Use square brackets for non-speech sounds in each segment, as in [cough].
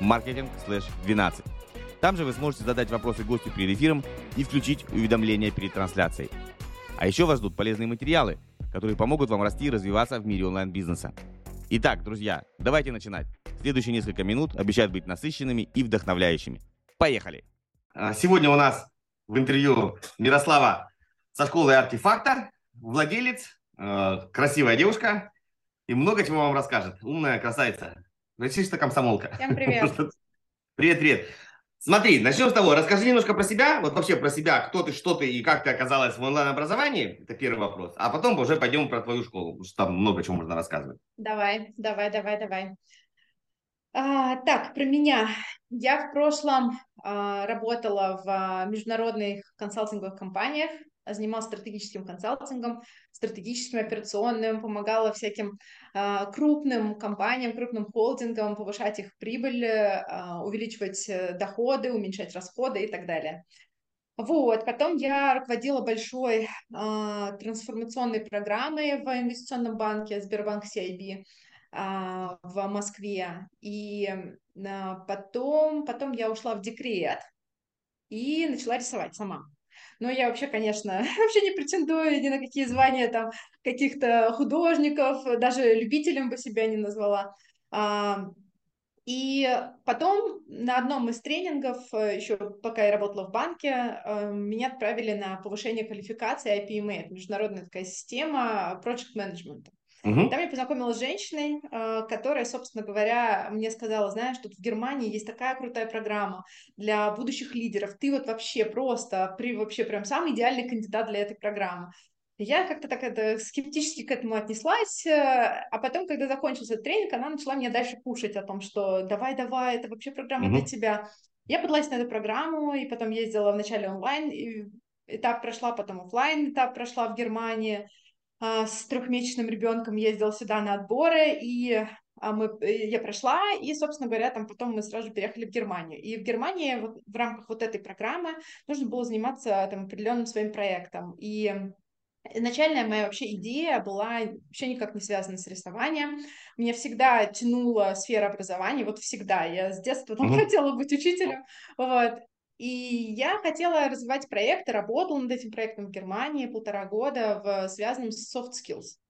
marketing/12. Там же вы сможете задать вопросы гостю перед эфиром и включить уведомления перед трансляцией. А еще вас ждут полезные материалы, которые помогут вам расти и развиваться в мире онлайн-бизнеса. Итак, друзья, давайте начинать. Следующие несколько минут обещают быть насыщенными и вдохновляющими. Поехали! Сегодня у нас в интервью Мирослава со школы «Артефактор», владелец, красивая девушка и много чего вам расскажет. Умная красавица. Чисто комсомолка. Всем привет. [laughs] Привет, привет. Смотри, начнем с того. Расскажи немножко про себя, вот вообще про себя, кто ты, что ты и как ты оказалась в онлайн-образовании. Это первый вопрос. А потом уже пойдем про твою школу, потому что там много чего можно рассказывать. Давай, давай, давай, давай. А, так, про меня. Я в прошлом а, работала в а, международных консалтинговых компаниях, занималась стратегическим консалтингом, стратегическим операционным, помогала всяким э, крупным компаниям, крупным холдингам повышать их прибыль, э, увеличивать доходы, уменьшать расходы и так далее. Вот, потом я руководила большой э, трансформационной программой в инвестиционном банке Сбербанк CIB э, в Москве. И э, потом, потом я ушла в декрет и начала рисовать сама. Но я вообще, конечно, [laughs] вообще не претендую ни на какие звания там каких-то художников, даже любителем бы себя не назвала. А, и потом на одном из тренингов, э, еще пока я работала в банке, э, меня отправили на повышение квалификации IPMA, это международная такая система project management. Угу. Там я познакомилась с женщиной, э, которая, собственно говоря, мне сказала, знаешь, тут в Германии есть такая крутая программа для будущих лидеров. Ты вот вообще просто, при, вообще прям самый идеальный кандидат для этой программы. Я как-то так это скептически к этому отнеслась, э, а потом, когда закончился тренинг, она начала меня дальше пушить о том, что давай-давай, это вообще программа угу. для тебя. Я подалась на эту программу, и потом ездила вначале онлайн, и этап прошла, потом офлайн этап прошла в Германии. А, с трехмесячным ребенком ездила сюда на отборы, и а, мы, я прошла, и, собственно говоря, там потом мы сразу же переехали в Германию. И в Германии вот, в рамках вот этой программы нужно было заниматься там определенным своим проектом. И Начальная моя вообще идея была вообще никак не связана с рисованием. Меня всегда тянула сфера образования, вот всегда. Я с детства там mm-hmm. [laughs] хотела быть учителем, вот. И я хотела развивать проекты, работала над этим проектом в Германии полтора года, в, связанном с soft skills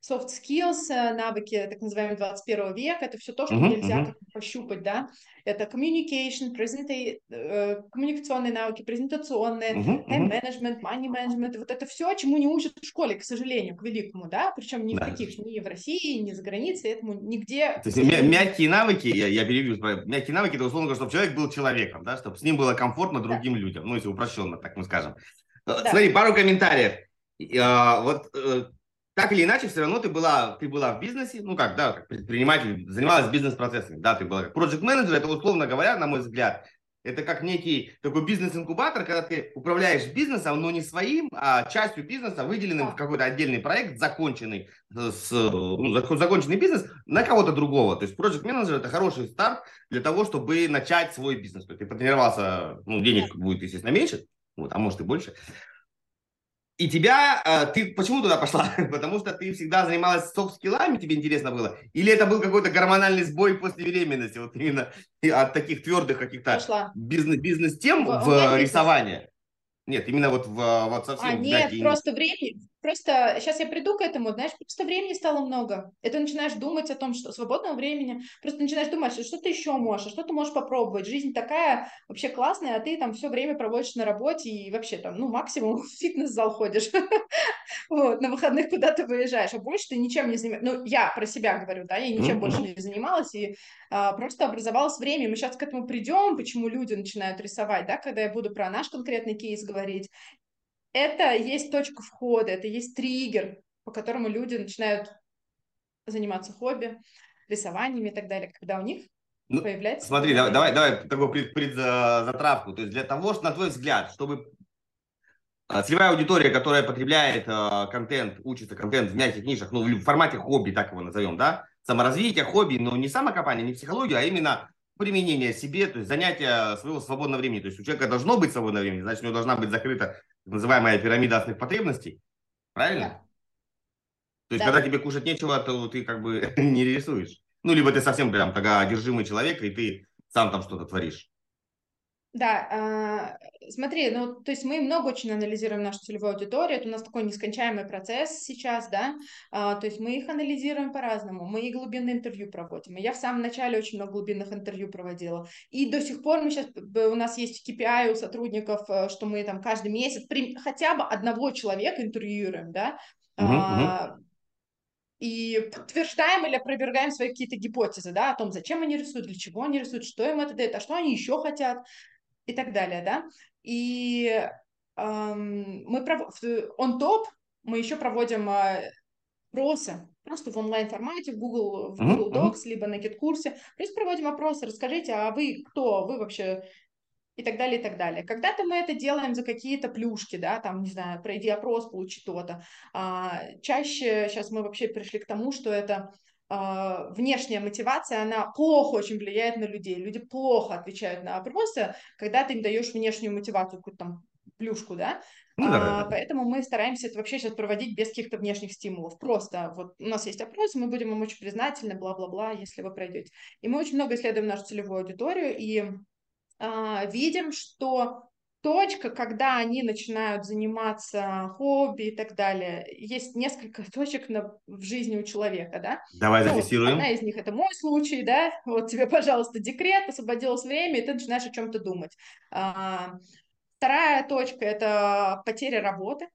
soft skills, э, навыки так называемые 21 века, это все то, что uh-huh, нельзя uh-huh. пощупать, да, это communication, презента... Э, коммуникационные навыки, презентационные, uh-huh, time management, money management, вот это все, чему не учат в школе, к сожалению, к великому, да, причем ни да. в каких, ни в России, ни за границей, этому нигде. То есть мя- мягкие навыки, я, я перебью, мягкие навыки, это условно чтобы человек был человеком, да, чтобы с ним было комфортно другим да. людям, ну, если упрощенно, так мы скажем. Да. Смотри, пару комментариев. Вот э, так или иначе, все равно ты была, ты была в бизнесе, ну как, да, как предприниматель, занималась бизнес-процессами, да, ты была как project менеджер это условно говоря, на мой взгляд, это как некий такой бизнес-инкубатор, когда ты управляешь бизнесом, но не своим, а частью бизнеса, выделенным в какой-то отдельный проект, законченный, с, ну, законченный бизнес на кого-то другого. То есть project менеджер это хороший старт для того, чтобы начать свой бизнес. То есть ты потренировался, ну, денег будет, естественно, меньше, вот, а может и больше. И тебя, э, ты почему туда пошла? [laughs] Потому что ты всегда занималась софт-скиллами, тебе интересно было? Или это был какой-то гормональный сбой после беременности, вот именно от таких твердых каких-то бизнес, бизнес-тем в, в рисовании? Нет, именно вот в вот совсем. А, нет, просто времени, Просто сейчас я приду к этому, знаешь, просто времени стало много. И ты начинаешь думать о том, что свободного времени, просто начинаешь думать, что, что ты еще можешь, что ты можешь попробовать. Жизнь такая вообще классная, а ты там все время проводишь на работе и вообще там, ну, максимум [laughs] в фитнес-зал ходишь. [laughs] Вот, на выходных куда-то выезжаешь, а больше ты ничем не занимаешься. Ну, я про себя говорю, да, я ничем больше не занималась, и а, просто образовалось время. Мы сейчас к этому придем, почему люди начинают рисовать, да, когда я буду про наш конкретный кейс говорить это есть точка входа, это есть триггер, по которому люди начинают заниматься хобби, рисованиями и так далее, когда у них ну, появляется. Смотри, давай, давай, давай такую пред, предзатравку. То есть для того, что, на твой взгляд, чтобы а, целевая аудитория, которая потребляет э, контент, учится контент в мягких нишах, ну, в формате хобби, так его назовем, да, саморазвитие, хобби, но не самокопание, не психологию, а именно применение себе, то есть занятие своего свободного времени. То есть у человека должно быть свободное время, значит, у него должна быть закрыта так называемая пирамида основных потребностей. Правильно? Да. То есть, да. когда тебе кушать нечего, то ты как бы [laughs] не рисуешь. Ну, либо ты совсем прям тогда одержимый человек, и ты сам там что-то творишь. Да, э, смотри, ну, то есть мы много очень анализируем нашу целевую аудиторию, это у нас такой нескончаемый процесс сейчас, да, э, то есть мы их анализируем по-разному, мы и глубинные интервью проводим, и я в самом начале очень много глубинных интервью проводила, и до сих пор мы сейчас, у нас есть KPI у сотрудников, э, что мы там каждый месяц при, хотя бы одного человека интервьюируем, да, uh-huh, uh-huh и подтверждаем или опровергаем свои какие-то гипотезы, да, о том, зачем они рисуют, для чего они рисуют, что им это дает, а что они еще хотят и так далее, да. И эм, мы пров... on top мы еще проводим э, опросы, просто в онлайн-формате, в Google, в Google Docs, uh-huh. либо на GitKурсе. Просто проводим опросы, расскажите, а вы кто, вы вообще и так далее, и так далее. Когда-то мы это делаем за какие-то плюшки, да, там, не знаю, пройди опрос, получи то-то. А, чаще сейчас мы вообще пришли к тому, что это а, внешняя мотивация, она плохо очень влияет на людей. Люди плохо отвечают на опросы, когда ты им даешь внешнюю мотивацию, какую-то там плюшку, да, ну, да, да, да. Поэтому мы стараемся это вообще сейчас проводить без каких-то внешних стимулов. Просто вот у нас есть опрос, мы будем им очень признательны, бла-бла-бла, если вы пройдете. И мы очень много исследуем нашу целевую аудиторию, и а, видим, что точка, когда они начинают заниматься хобби и так далее, есть несколько [laughs] точек на, в жизни у человека, да? Давай ну, зафиксируем. Одна из них это мой случай, да? Вот тебе, [laughs] пожалуйста, декрет, освободилось время, и ты начинаешь о чем-то думать. А, вторая точка это потеря работы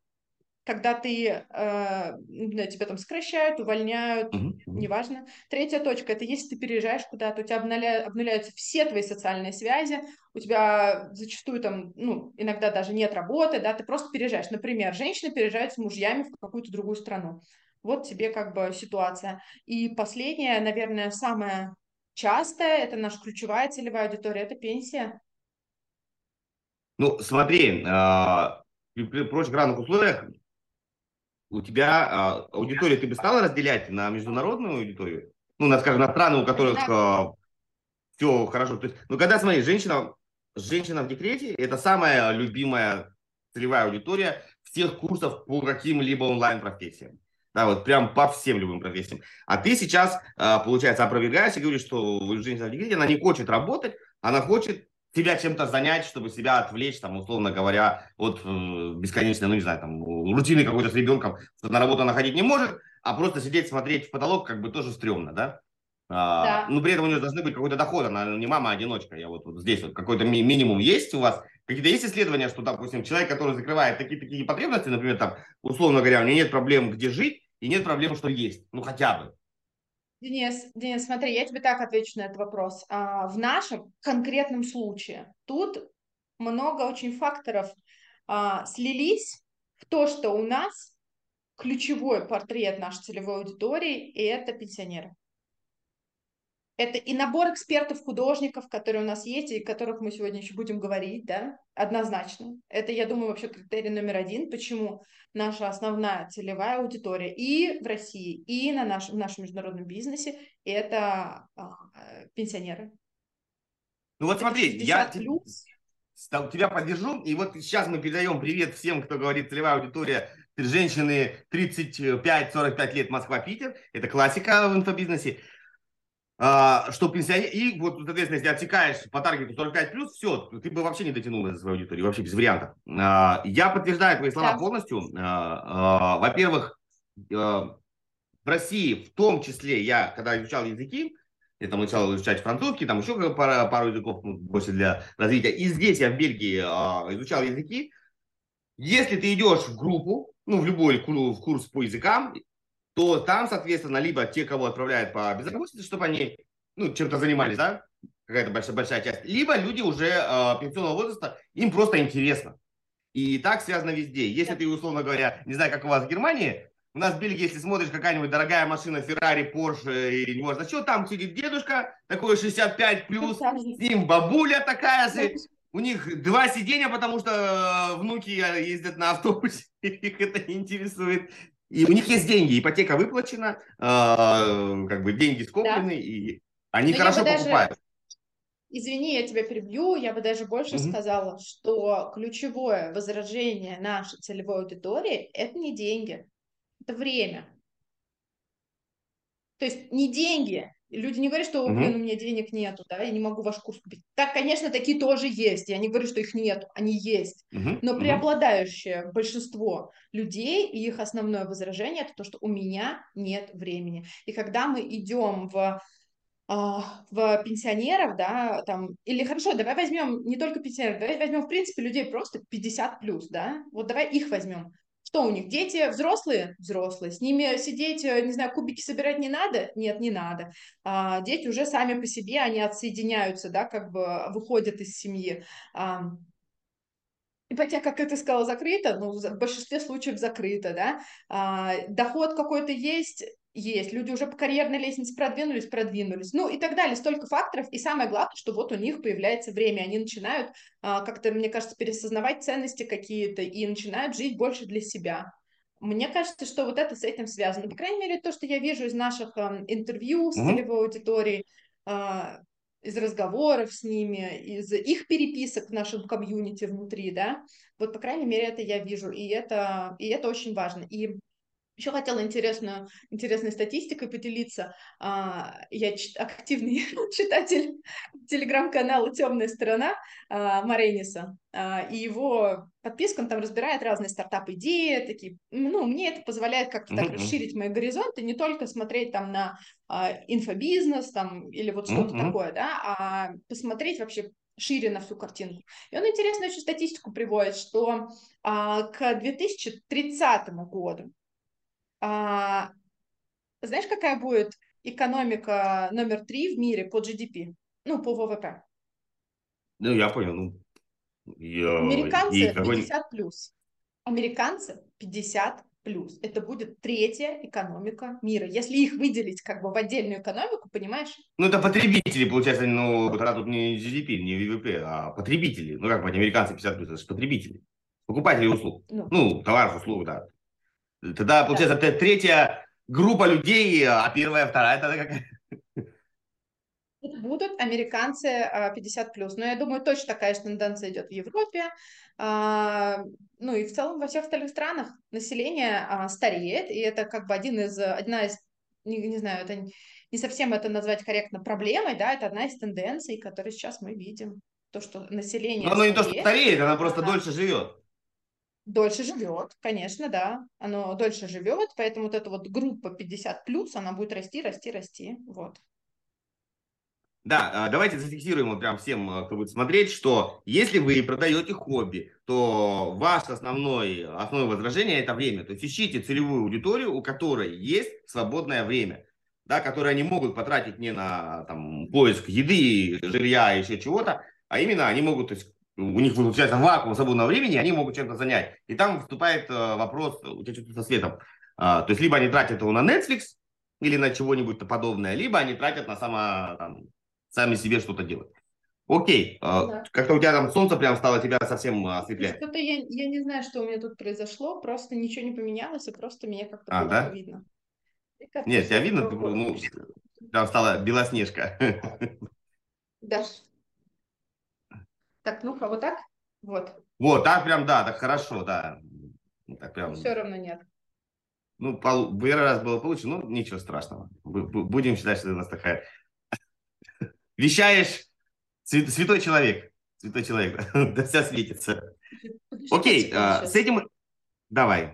когда ты, э, тебя там сокращают, увольняют, uh-huh. неважно. Третья точка – это если ты переезжаешь куда-то, у тебя обнуля, обнуляются все твои социальные связи, у тебя зачастую там, ну, иногда даже нет работы, да, ты просто переезжаешь. Например, женщина переезжает с мужьями в какую-то другую страну. Вот тебе как бы ситуация. И последнее, наверное, самое частое, это наша ключевая целевая аудитория, это пенсия. Ну, смотри, э, при прочих равных условиях у тебя а, аудиторию ты бы стала разделять на международную аудиторию? Ну, на, скажем, на страны, у которых а, все хорошо. То есть, ну, когда, смотри, женщина, женщина в декрете – это самая любимая целевая аудитория всех курсов по каким-либо онлайн-профессиям. Да, вот прям по всем любым профессиям. А ты сейчас, а, получается, опровергаешь и говоришь, что женщина в декрете, она не хочет работать, она хочет себя чем-то занять, чтобы себя отвлечь, там, условно говоря, от э, бесконечной, ну, не знаю, там, рутины какой-то с ребенком, что на работу она ходить не может, а просто сидеть, смотреть в потолок, как бы тоже стрёмно, да? А, да. Но при этом у нее должны быть какой-то доход, она не мама, а одиночка. Я вот, вот здесь вот какой-то ми- минимум есть у вас. Какие-то есть исследования, что, допустим, человек, который закрывает такие-такие потребности, например, там, условно говоря, у него нет проблем, где жить, и нет проблем, что есть. Ну, хотя бы. Денис, Денис, смотри, я тебе так отвечу на этот вопрос. А, в нашем конкретном случае тут много очень факторов а, слились в то, что у нас ключевой портрет нашей целевой аудитории – это пенсионеры. Это и набор экспертов, художников, которые у нас есть, и о которых мы сегодня еще будем говорить, да, однозначно. Это, я думаю, вообще критерий номер один, почему наша основная целевая аудитория и в России, и на наш, в нашем международном бизнесе – это а, пенсионеры. Ну вот смотри, я плюс. тебя поддержу, и вот сейчас мы передаем привет всем, кто говорит целевая аудитория женщины 35-45 лет Москва-Питер, это классика в инфобизнесе. А, что пенсионер... И вот, соответственно, если отсекаешь по таргету 45+, плюс, все, ты бы вообще не дотянул до своей аудитории, вообще без вариантов. А, я подтверждаю твои слова да. полностью. А, во-первых, в России, в том числе, я, когда изучал языки, я там начал изучать французский, там еще пару, пару языков больше для развития. И здесь я в Бельгии изучал языки. Если ты идешь в группу, ну, в любой курс по языкам, то там, соответственно, либо те, кого отправляют по безработице, чтобы они ну, чем-то занимались, да, какая-то большая, большая часть, либо люди уже э, пенсионного возраста, им просто интересно. И так связано везде. Если ты, условно говоря, не знаю, как у вас в Германии, У нас в Бельгии, если смотришь, какая-нибудь дорогая машина, Феррари, Порше, и не можно, что там сидит дедушка, такой 65 плюс, с ним бабуля такая же, у них два сиденья, потому что э, внуки ездят на автобусе, [laughs] их это не интересует. И у них есть деньги, ипотека выплачена, э, как бы деньги скоплены, да. и они Но хорошо покупают. Даже, извини, я тебя перебью, я бы даже больше угу. сказала, что ключевое возражение нашей целевой аудитории – это не деньги, это время. То есть не деньги. Люди не говорят, что, блин, у меня денег нету, да, я не могу ваш курс купить. Так, конечно, такие тоже есть. Я не говорю, что их нету, они есть. Но преобладающее большинство людей и их основное возражение это то, что у меня нет времени. И когда мы идем в а, в пенсионеров, да, там, или хорошо, давай возьмем не только пенсионеров, давай возьмем, в принципе, людей просто 50 плюс, да, вот давай их возьмем. Что у них? Дети взрослые? Взрослые. С ними сидеть, э, не знаю, кубики собирать не надо? Нет, не надо. А, дети уже сами по себе, они отсоединяются, да, как бы выходят из семьи. А, ипотека, как ты сказала, закрыта, ну, в большинстве случаев закрыта, да, а, доход какой-то есть, есть, люди уже по карьерной лестнице продвинулись, продвинулись, ну и так далее, столько факторов, и самое главное, что вот у них появляется время, они начинают а, как-то, мне кажется, пересознавать ценности какие-то и начинают жить больше для себя. Мне кажется, что вот это с этим связано. По крайней мере, то, что я вижу из наших э, интервью с mm-hmm. целевой аудиторией, э, из разговоров с ними, из их переписок в нашем комьюнити внутри, да, вот, по крайней мере, это я вижу, и это, и это очень важно. И еще хотела интересную, интересной статистикой поделиться. А, я активный [laughs] читатель телеграм-канала «Темная сторона» а, Марениса, а, и его подписка, он там разбирает разные стартап-идеи, такие, ну, мне это позволяет как-то так расширить мои горизонты, не только смотреть там на инфобизнес там или вот что-то такое, да, а посмотреть вообще шире на всю картинку. И он интересную очень статистику приводит, что а, к 2030 году а, знаешь, какая будет экономика номер три в мире по GDP? Ну, по ВВП. Ну, я понял. Ну, я... Американцы 50 плюс. Американцы 50 плюс. Это будет третья экономика мира. Если их выделить как бы в отдельную экономику, понимаешь? Ну, это потребители, получается, ну, тогда тут не GDP, не ВВП, а потребители. Ну, как бы американцы 50 плюс, это же потребители. Покупатели услуг. Ну, ну товаров, услуг, да. Тогда, получается, да. третья группа людей, а первая, вторая? Это будут американцы 50 а, плюс. Но я думаю, точно такая же тенденция идет в Европе. А, ну и в целом во всех остальных странах население а, стареет, и это как бы один из, одна из, не, не знаю, это не совсем это назвать корректно проблемой, да, это одна из тенденций, которые сейчас мы видим. То, что население Но оно не то, что стареет, она просто она... дольше живет дольше живет, конечно, да, оно дольше живет, поэтому вот эта вот группа 50 плюс, она будет расти, расти, расти, вот. Да, а, давайте зафиксируем вот прям всем, а, кто будет смотреть, что если вы продаете хобби, то ваше основное, основное возражение это время. То есть ищите целевую аудиторию, у которой есть свободное время, да, которое они могут потратить не на там, поиск еды, жилья, еще чего-то, а именно они могут то есть, у них получается вакуум свободного времени, они могут чем-то занять. И там вступает э, вопрос, у тебя что-то со светом. А, то есть либо они тратят его на Netflix или на чего-нибудь подобное, либо они тратят на само, там, сами себе что-то делать. Окей, а, да. как-то у тебя там солнце прям стало тебя совсем осветлять. Что-то я, я не знаю, что у меня тут произошло, просто ничего не поменялось, и просто меня как-то а, да? видно. Нет, тебя видно, ну, там стала белоснежка. Да. Так, ну-ка, вот так? Вот. Вот, так прям, да, так хорошо, да. Так прям. Все равно нет. Ну, пол, первый раз было получше, ну, ничего страшного. Будем считать, что ты у нас такая... [laughs] Вещаешь, святой человек. Святой человек, [laughs] да вся светится. Окей, а, с этим... Давай.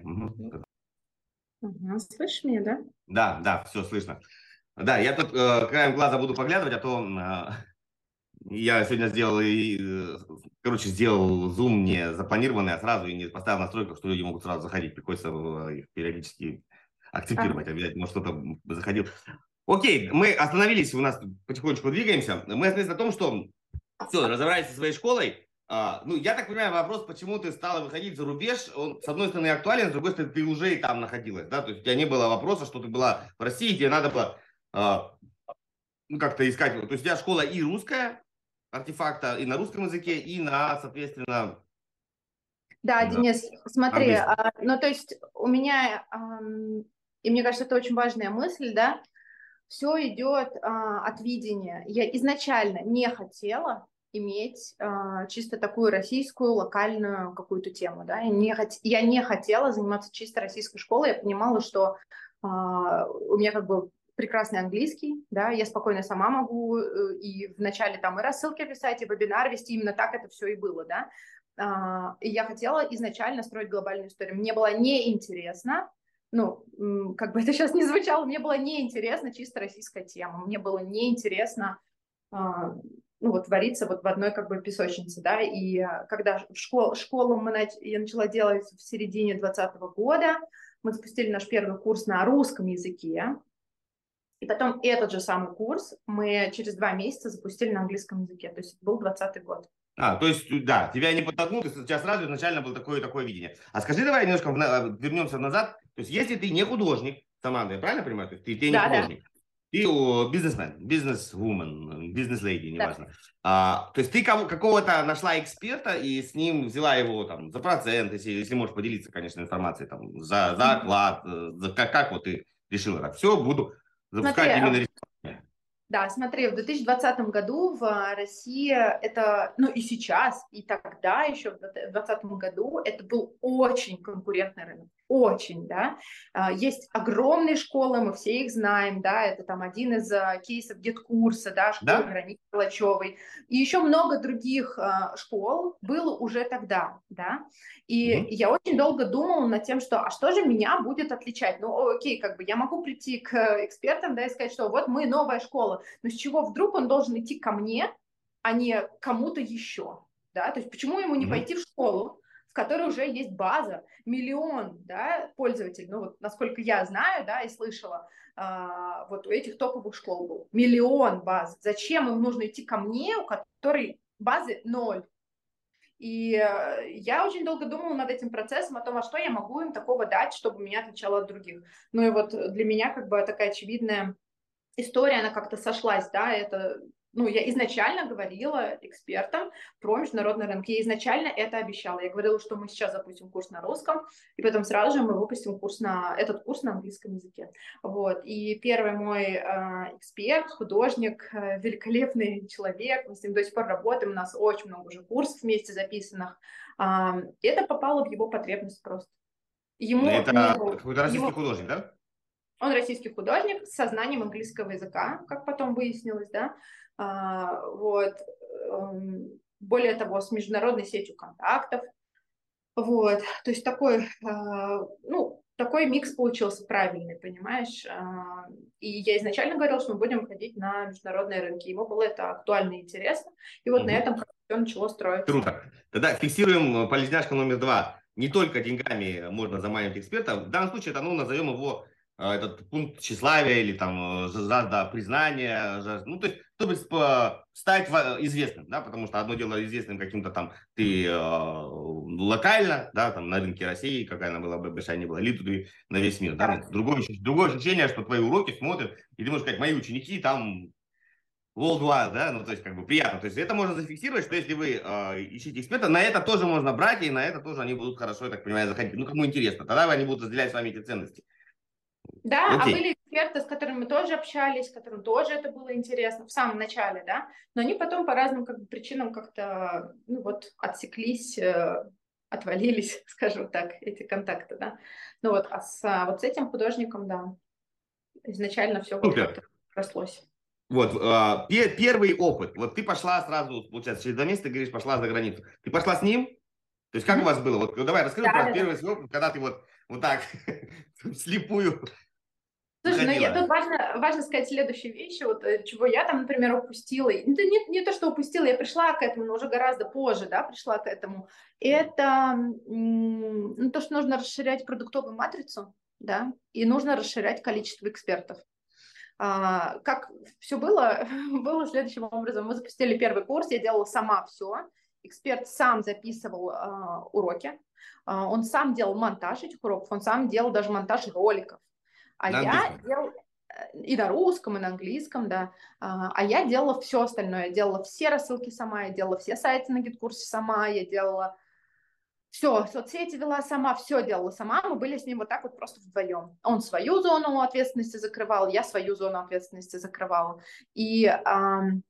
слышишь меня, да? Да, да, все слышно. Да, я тут э, краем глаза буду поглядывать, а то э, я сегодня сделал, и, короче, сделал зум не запланированный, а сразу и не поставил настройку, что люди могут сразу заходить. Приходится их периодически акцептировать, а. обязательно, кто-то заходил. Окей, мы остановились, у нас потихонечку двигаемся. Мы остановились на том, что все, разобрались со своей школой, а, ну, я так понимаю, вопрос, почему ты стала выходить за рубеж, он, с одной стороны, актуален, с другой стороны, ты уже и там находилась, да, то есть у тебя не было вопроса, что ты была в России, тебе надо было, а, ну, как-то искать, то есть у тебя школа и русская, артефакта, и на русском языке, и на, соответственно... Да, да. Денис, смотри, а, ну, то есть у меня, а, и мне кажется, это очень важная мысль, да, все идет а, от видения. Я изначально не хотела иметь э, чисто такую российскую локальную какую-то тему, да, я не, хот... я не хотела заниматься чисто российской школой, я понимала, что э, у меня как бы прекрасный английский, да, я спокойно сама могу э, и вначале там и рассылки писать, и вебинар вести, именно так это все и было, да, э, и я хотела изначально строить глобальную историю, мне было неинтересно, ну, как бы это сейчас не звучало, мне было неинтересно чисто российская тема, мне было неинтересно ну, вот вариться вот в одной как бы песочнице, да, и э, когда в школ, школу мы нач... я начала делать в середине 2020 года, мы запустили наш первый курс на русском языке, и потом этот же самый курс мы через два месяца запустили на английском языке, то есть это был 20 год. А, то есть, да, тебя не подтолкнул, у тебя сразу изначально было такое такое видение. А скажи давай немножко вернемся назад. То есть, если ты не художник, Саманда, я правильно понимаю? То есть, ты, ты не да, художник. Да. Ты бизнесмен, бизнес-вумен, бизнес-лейди, неважно. Да. А, то есть ты кого, какого-то нашла эксперта и с ним взяла его там за процент, если, если можешь поделиться, конечно, информацией, там, за, за оклад, э, за, как, как вот ты решила так, все, буду запускать Смотри, именно да, смотри, в 2020 году в России это, ну и сейчас, и тогда еще в 2020 году это был очень конкурентный рынок, очень, да. А, есть огромные школы, мы все их знаем, да, это там один из а, кейсов Деткурса, да, школа да? Вероники Калачевой, и еще много других а, школ было уже тогда, да. И угу. я очень долго думала над тем, что, а что же меня будет отличать? Ну, окей, как бы я могу прийти к экспертам, да, и сказать, что вот мы новая школа, но с чего вдруг он должен идти ко мне, а не кому-то еще, да, то есть почему ему не пойти в школу, в которой уже есть база, миллион, да, пользователей, ну вот насколько я знаю, да, и слышала, а, вот у этих топовых школ был миллион баз, зачем им нужно идти ко мне, у которой базы ноль, и э, я очень долго думала над этим процессом, о том, а что я могу им такого дать, чтобы меня отличало от других. Ну и вот для меня как бы такая очевидная история, она как-то сошлась, да, это ну, я изначально говорила экспертам про международные рынки. Я изначально это обещала. Я говорила, что мы сейчас запустим курс на русском, и потом сразу же мы выпустим курс на этот курс на английском языке. Вот. И первый мой э, эксперт, художник, э, великолепный человек, мы с ним до сих пор работаем, у нас очень много уже курсов вместе записанных. Э, это попало в его потребность просто. Ему, это ему, какой-то российский ему, художник, да? Он российский художник с сознанием английского языка, как потом выяснилось, да. А, вот. Эм, более того, с международной сетью контактов. Вот. То есть такой, а, ну, такой микс получился правильный, понимаешь? А, и я изначально говорила, что мы будем ходить на международные рынки. Ему было это актуально и интересно. И вот угу. на этом все начало строиться. Круто. Тогда фиксируем полезняшка номер два. Не только деньгами можно заманивать экспертов. В данном случае это, ну, назовем его этот пункт тщеславия или там э, жажда признания, жажда, ну, то есть, чтобы стать известным, да, потому что одно дело известным каким-то там ты э, локально, да, там на рынке России, какая она была бы большая не была, или ты на весь мир, да, другое, другое ощущение, что твои уроки смотрят, и ты можешь сказать, мои ученики там worldwide, да, ну, то есть, как бы приятно. То есть, это можно зафиксировать, что если вы э, ищете эксперта, на это тоже можно брать, и на это тоже они будут хорошо, я так понимаю, заходить. Ну, кому интересно, тогда они будут разделять с вами эти ценности. Да, Окей. а были эксперты, с которыми мы тоже общались, которым тоже это было интересно в самом начале, да, но они потом по разным как бы, причинам как-то, ну вот, отсеклись, э, отвалились, [laughs] скажем так, эти контакты, да. Ну вот, а с, а вот с этим художником, да, изначально все как-то рослось. Вот, э, первый опыт. Вот ты пошла сразу, получается, через два месяца, ты говоришь, пошла за границу. Ты пошла с ним? То есть как mm-hmm. у вас было? Вот давай расскажи да, про да, первый свой опыт, когда ты вот, [laughs] вот так [laughs] слепую Слушай, ну я, тут важно, важно сказать следующие вещи, вот э, чего я там, например, упустила. Это не, не то, что упустила, я пришла к этому, но уже гораздо позже, да, пришла к этому. Это ну, то, что нужно расширять продуктовую матрицу, да, и нужно расширять количество экспертов. А, как все было? [laughs] было следующим образом. Мы запустили первый курс, я делала сама все, эксперт сам записывал э, уроки, э, он сам делал монтаж этих уроков, он сам делал даже монтаж роликов. А на я делал и на русском, и на английском, да. А, а я делала все остальное. Я делала все рассылки сама, я делала все сайты на гид-курсе сама, я делала все, соцсети вела сама, все делала сама, мы были с ним вот так вот просто вдвоем. Он свою зону ответственности закрывал, я свою зону ответственности закрывала. И эм,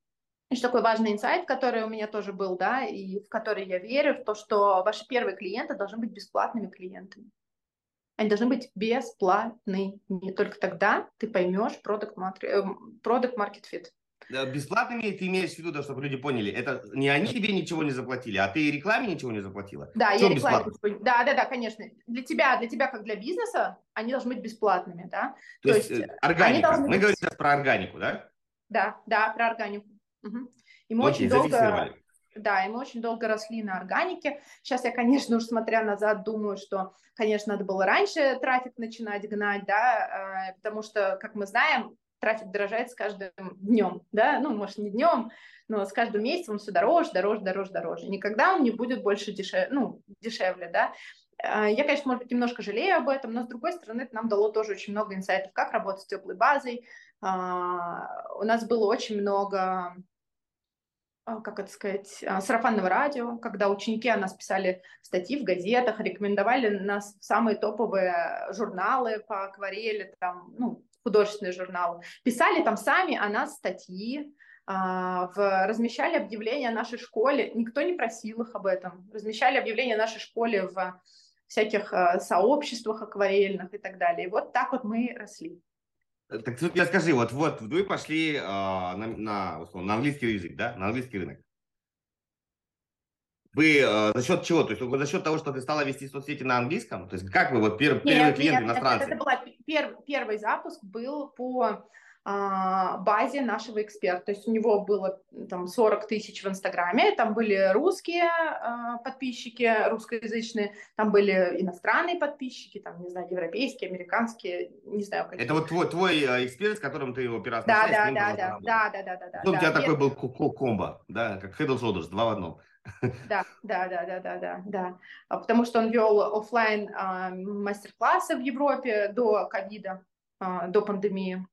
еще такой важный инсайт, который у меня тоже был, да, и в который я верю, в то, что ваши первые клиенты должны быть бесплатными клиентами. Они должны быть бесплатными. Только тогда ты поймешь продукт market fit. Бесплатными ты имеешь в виду, да, чтобы люди поняли, это не они тебе ничего не заплатили, а ты рекламе ничего не заплатила? Да, я рекламе Да, да, да, конечно. Для тебя, для тебя как для бизнеса, они должны быть бесплатными, да. То, То есть, есть э, органика. Мы быть... говорим сейчас про органику, да? Да, да, про органику. Угу. И мы Окей, очень долго... Да, и мы очень долго росли на органике. Сейчас я, конечно, уж смотря назад, думаю, что, конечно, надо было раньше трафик начинать гнать, да, э, потому что, как мы знаем, трафик дорожает с каждым днем, да, ну, может, не днем, но с каждым месяцем все дороже, дороже, дороже, дороже. Никогда он не будет больше дешевле, ну, дешевле, да. А, я, конечно, может быть, немножко жалею об этом, но, с другой стороны, это нам дало тоже очень много инсайтов, как работать с теплой базой. А, у нас было очень много как это сказать, сарафанного радио, когда ученики о нас писали статьи в газетах, рекомендовали нас в самые топовые журналы по акварели, там, ну, художественные журналы, писали там сами о нас статьи, а, в, размещали объявления о нашей школе, никто не просил их об этом, размещали объявления о нашей школе в всяких а, сообществах акварельных и так далее. И вот так вот мы росли. Так тут я скажи, вот, вот вы пошли э, на, на, условно, на английский язык, да, на английский рынок. Вы э, за счет чего? То есть за счет того, что ты стала вести соцсети на английском? То есть как вы, вот пер, первые клиенты нет, иностранцы? Это, это был пер, первый запуск был по базе нашего эксперта. То есть у него было там 40 тысяч в Инстаграме, там были русские а, подписчики, русскоязычные, там были иностранные подписчики, там, не знаю, европейские, американские, не знаю, какие. Это вот твой, твой а, эксперт, с которым ты его первый да, да, да, да, да, да, да, да, да. Ну, у тебя такой был комбо, да, как Head Shoulders, два в одном. Да, да, да, да, да, да, да. Потому что он вел офлайн мастер-классы в Европе до ковида, до пандемии.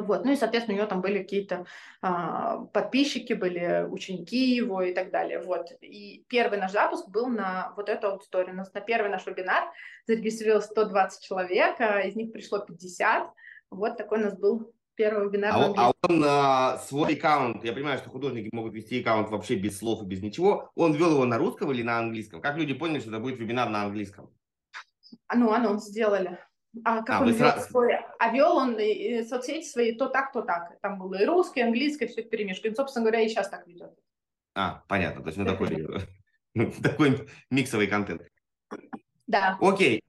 Вот. Ну и, соответственно, у него там были какие-то а, подписчики, были ученики его и так далее. Вот. И первый наш запуск был на вот эту аудиторию. У нас на первый наш вебинар зарегистрировалось 120 человек, а из них пришло 50. Вот такой у нас был первый вебинар. А, а он а, свой аккаунт, я понимаю, что художники могут вести аккаунт вообще без слов и без ничего. Он вел его на русском или на английском? Как люди поняли, что это будет вебинар на английском? Ну, анонс сделали. А как а, он вел сразу... свой, а вел он и, и соцсети свои то так, то так. Там было и русское, и английское, все перемешка. И, собственно говоря, и сейчас так ведет. А, понятно. То есть [laughs] ну, такой, такой миксовый контент. Да. Окей.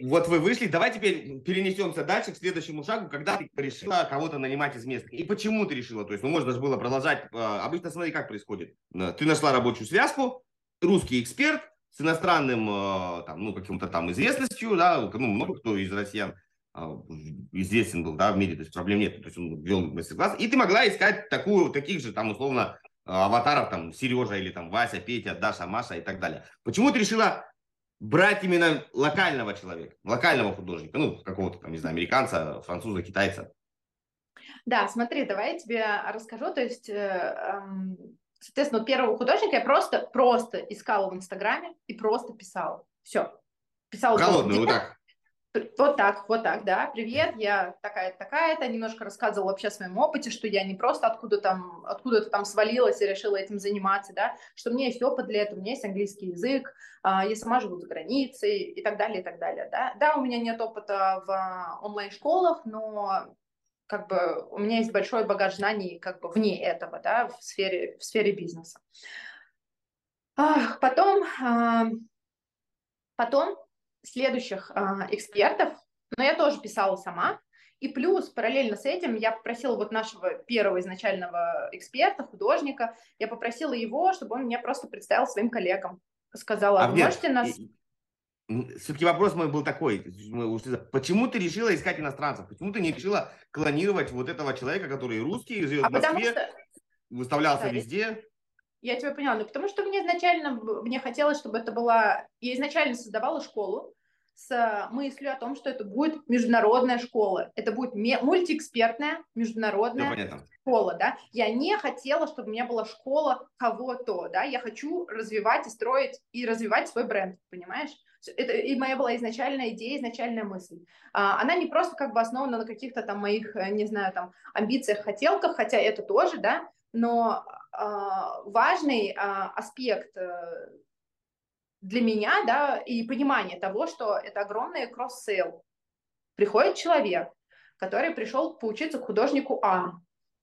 Вот вы вышли, давай теперь перенесемся дальше к следующему шагу, когда ты решила кого-то нанимать из местных. И почему ты решила? То есть, ну, можно же было продолжать. А, обычно, смотри, как происходит. Ты нашла рабочую связку, русский эксперт, с иностранным, э, там, ну, каким-то там известностью, да, ну, много кто из россиян а, известен был, да, в мире, то есть проблем нет, то есть он вел мастер-класс, и ты могла искать такую, таких же, там, условно, аватаров, там, Сережа или там Вася, Петя, Даша, Маша и так далее. Почему ты решила брать именно локального человека, локального художника, ну, какого-то там, не знаю, американца, француза, китайца? Да, смотри, давай я тебе расскажу, то есть э, Соответственно, первого художника я просто, просто искала в Инстаграме и просто писала. Все. Писала. Голодную, вот так. Вот так, вот так, да. Привет, я такая-то, такая-то. Немножко рассказывала вообще о своем опыте, что я не просто откуда там, откуда-то там свалилась и решила этим заниматься, да, что у меня есть опыт для этого, у меня есть английский язык, а, я сама живу за границей и так далее, и так далее, да. Да, у меня нет опыта в онлайн-школах, но как бы у меня есть большой багаж знаний как бы вне этого, да, в сфере, в сфере бизнеса. Потом, а, потом следующих а, экспертов, но я тоже писала сама, и плюс параллельно с этим я попросила вот нашего первого изначального эксперта, художника, я попросила его, чтобы он меня просто представил своим коллегам. Сказала, а вы можете нас все-таки вопрос мой был такой, почему ты решила искать иностранцев? Почему ты не решила клонировать вот этого человека, который русский, живет а в Москве, что... выставлялся да, везде? Я тебя поняла, ну потому что мне изначально, мне хотелось, чтобы это была, я изначально создавала школу с мыслью о том, что это будет международная школа, это будет мультиэкспертная международная да, школа, да. Я не хотела, чтобы у меня была школа кого-то, да, я хочу развивать и строить, и развивать свой бренд, понимаешь? Это и моя была изначальная идея, изначальная мысль. А, она не просто как бы основана на каких-то там моих, э, не знаю, там амбициях, хотелках, хотя это тоже, да, но а, важный а, аспект э, для меня, да, и понимание того, что это огромный cross-sale. Приходит человек, который пришел поучиться к художнику А.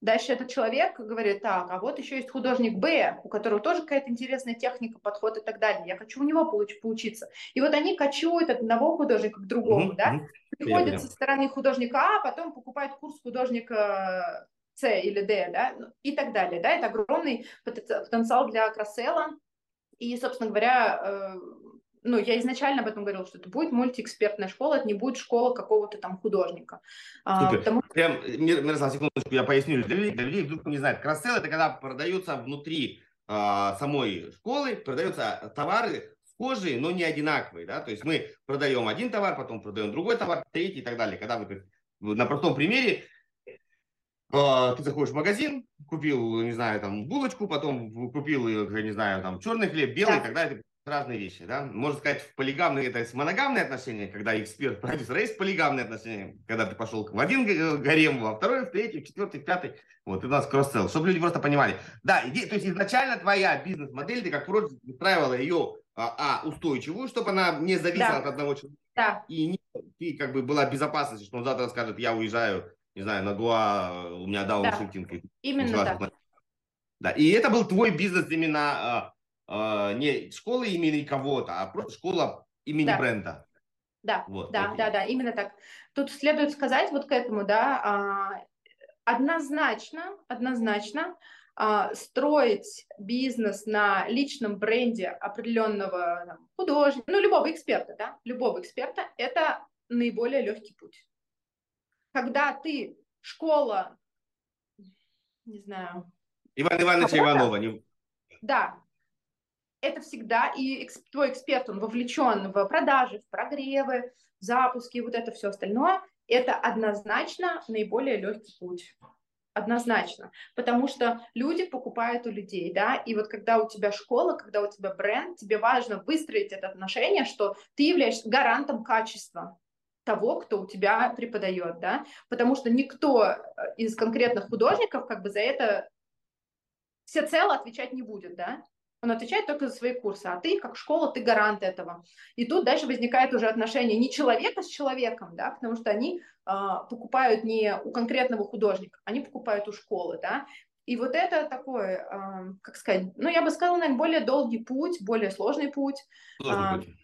Дальше этот человек говорит, так, а вот еще есть художник Б, у которого тоже какая-то интересная техника, подход и так далее. Я хочу у него получ- поучиться. И вот они кочуют от одного художника к другому, mm-hmm. да. Приходят со стороны художника А, потом покупают курс художника с или Д, да, ну, и так далее, да, это огромный потенциал для кроссела, и, собственно говоря, э, ну, я изначально об этом говорила, что это будет мультиэкспертная школа, это не будет школа какого-то там художника. А, Супер. Потому... Прям, Мирослав, секундочку, я поясню для людей, для людей вдруг не знают. Кроссел – это когда продаются внутри а, самой школы, продаются товары схожие, но не одинаковые, да, то есть мы продаем один товар, потом продаем другой товар, третий и так далее. Когда вы на простом примере а, ты заходишь в магазин, купил, не знаю, там булочку, потом купил, я не знаю, там черный хлеб, белый, да. и так далее, разные вещи, да. Можно сказать, в полигамные, это есть моногамные отношения, когда эксперт, [laughs] продюсер, есть полигамные отношения, когда ты пошел в один гарем, во второй, в третий, в четвертый, в пятый, вот, и у нас кросс чтобы люди просто понимали. Да, иди, то есть изначально твоя бизнес-модель, ты как проект устраивала ее, а, а, устойчивую, чтобы она не зависела да. от одного человека, да. и не, ты как бы была безопасность, что он завтра скажет, я уезжаю не знаю, на Гуа у меня дауншифтинг. Да, именно так. Да, и это был твой бизнес именно э, не школы имени кого-то, а просто школа имени да. бренда. Да, вот, да, окей. да, да, именно так. Тут следует сказать вот к этому, да, э, однозначно, однозначно э, строить бизнес на личном бренде определенного там, художника, ну, любого эксперта, да, любого эксперта, это наиболее легкий путь когда ты школа, не знаю... Иван Ивановича Иванова. Не... Да, это всегда, и твой эксперт, он вовлечен в продажи, в прогревы, в запуски, вот это все остальное, это однозначно наиболее легкий путь. Однозначно. Потому что люди покупают у людей, да, и вот когда у тебя школа, когда у тебя бренд, тебе важно выстроить это отношение, что ты являешься гарантом качества того, кто у тебя преподает, да, потому что никто э, из конкретных художников как бы за это всецело отвечать не будет, да, он отвечает только за свои курсы, а ты, как школа, ты гарант этого. И тут дальше возникает уже отношение не человека с человеком, да, потому что они э, покупают не у конкретного художника, они покупают у школы, да, и вот это такой, э, как сказать, ну, я бы сказала, наверное, более долгий путь, более сложный путь. Сложный путь.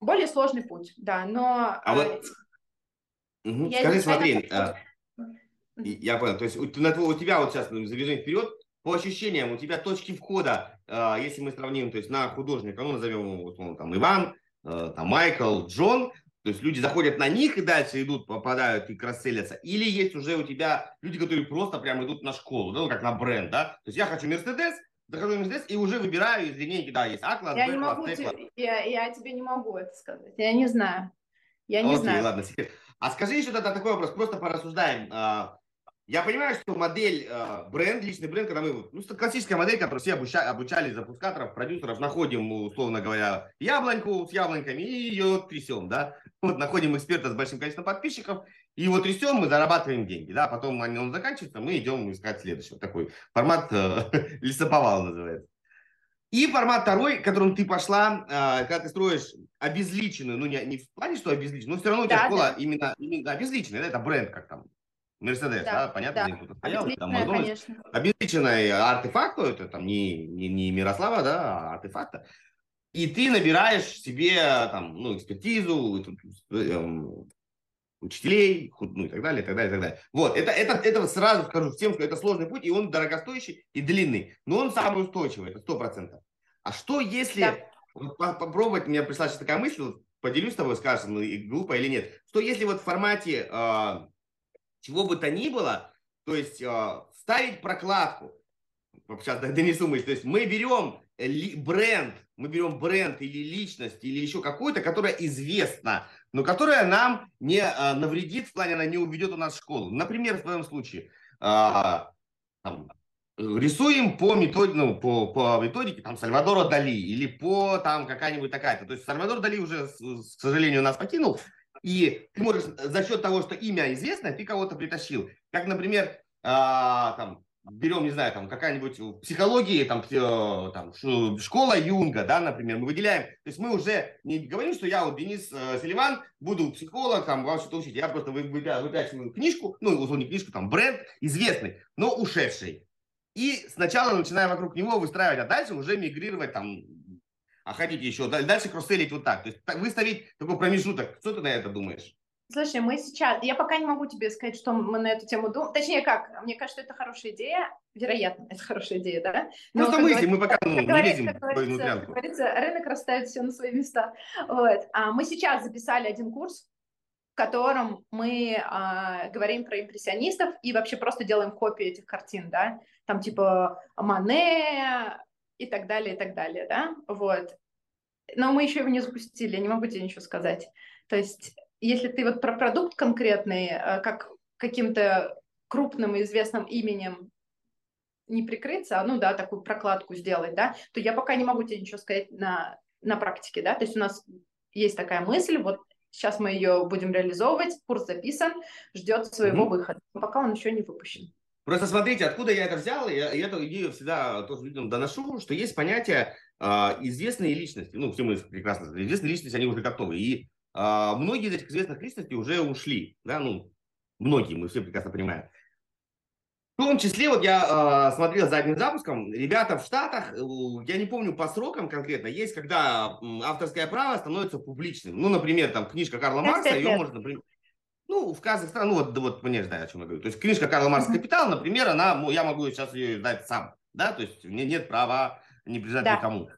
Более сложный путь, да, но... А вот, угу. скажи, смотри, а, я понял, то есть у, у тебя вот сейчас ну, забежим вперед, по ощущениям, у тебя точки входа, а, если мы сравним, то есть на художника, ну, назовем его, условно, там, Иван, а, там, Майкл, Джон, то есть люди заходят на них и дальше идут, попадают и красселятся. Или есть уже у тебя люди, которые просто прям идут на школу, ну, как на бренд, да? То есть я хочу Мерседес, захожу в Мерседес и уже выбираю из линейки, да, есть А-класс, я не могу, Т-класс. Я, я тебе не могу это сказать, я не знаю. Я не Окей, знаю. ладно. А скажи еще тогда такой вопрос, просто порассуждаем. Я понимаю, что модель, а, бренд, личный бренд, когда мы, ну, классическая модель, которую все обучали, обучали запускаторов, продюсеров, находим, условно говоря, яблоньку с яблоньками и ее трясем, да. Вот находим эксперта с большим количеством подписчиков и его трясем, мы зарабатываем деньги, да, потом он заканчивается, мы идем искать следующего. Такой формат э, [laughs] лесоповал называется. И формат второй, которым ты пошла, э, когда ты строишь обезличенную, ну не, не в плане, что обезличенную, но все равно у тебя да, школа да. именно, именно обезличенная, да, это бренд как там, Мерседес, да, да, понятно, да. кто-то стоял, там Макдональдс. Обезличенный артефакт, это там не, не, не Мирослава, да, а артефакта. И ты набираешь себе там, ну, экспертизу, эм, учителей, ну и так далее, и так далее, и так далее. Вот, это, это, это сразу скажу всем, что это сложный путь, и он дорогостоящий и длинный, но он самый устойчивый, это сто процентов. А что если, да. попробовать, мне пришла сейчас такая мысль, вот, поделюсь с тобой, скажешь, ну и глупо или нет, что если вот в формате э, чего бы то ни было, то есть э, ставить прокладку, сейчас донесу мысль. То есть мы берем бренд, мы берем бренд или личность, или еще какую-то, которая известна, но которая нам не а, навредит, в плане она не уведет у нас в школу. Например, в твоем случае, а, там, рисуем по методике, ну, по, по методике там, Сальвадора Дали или по там какая-нибудь такая-то. То есть Сальвадор Дали уже, к сожалению, нас покинул, и ты можешь за счет того, что имя известно, ты кого-то притащил. Как, например, а, там, берем, не знаю, там какая-нибудь в психологии, там, там школа Юнга, да, например, мы выделяем, то есть мы уже не говорим, что я вот Денис э, Селиван, буду психолог, там, вам что-то учить, я просто выпячиваю книжку, ну, не книжку, там, бренд известный, но ушедший. И сначала начинаем вокруг него выстраивать, а дальше уже мигрировать там, а хотите еще, дальше кросселить вот так. То есть выставить такой промежуток. Что ты на это думаешь? Слушай, мы сейчас, я пока не могу тебе сказать, что мы на эту тему думаем. Точнее, как, мне кажется, это хорошая идея. Вероятно, это хорошая идея, да? Но, Просто мысли, мы пока ну, не лезем говорится, как говорится, рынок расставит все на свои места. Вот. А мы сейчас записали один курс, в котором мы а, говорим про импрессионистов и вообще просто делаем копии этих картин, да? Там типа Мане и так далее, и так далее, да? Вот. Но мы еще его не запустили, не могу тебе ничего сказать. То есть если ты вот про продукт конкретный, э, как каким-то крупным и известным именем не прикрыться, а ну да, такую прокладку сделать, да, то я пока не могу тебе ничего сказать на, на практике, да, то есть у нас есть такая мысль, вот сейчас мы ее будем реализовывать, курс записан, ждет своего mm-hmm. выхода, но пока он еще не выпущен. Просто смотрите, откуда я это взял, я, я эту идею всегда тоже людям доношу, что есть понятие э, известные личности, ну, все мы прекрасно знаем, известные личности, они уже готовы, и а, многие из этих известных личностей уже ушли, да, ну, многие, мы все прекрасно понимаем. В том числе, вот я э, смотрел за одним запуском, ребята в Штатах, э, я не помню по срокам конкретно, есть, когда авторское право становится публичным. Ну, например, там книжка Карла Маркса, ее можно, например, ну, в Казахстане, ну, вот, вот, мне знаю, о чем я говорю. То есть книжка Карла Маркса «Капитал», например, она, я могу сейчас ее издать сам, да, то есть мне нет права не приезжать да. никому.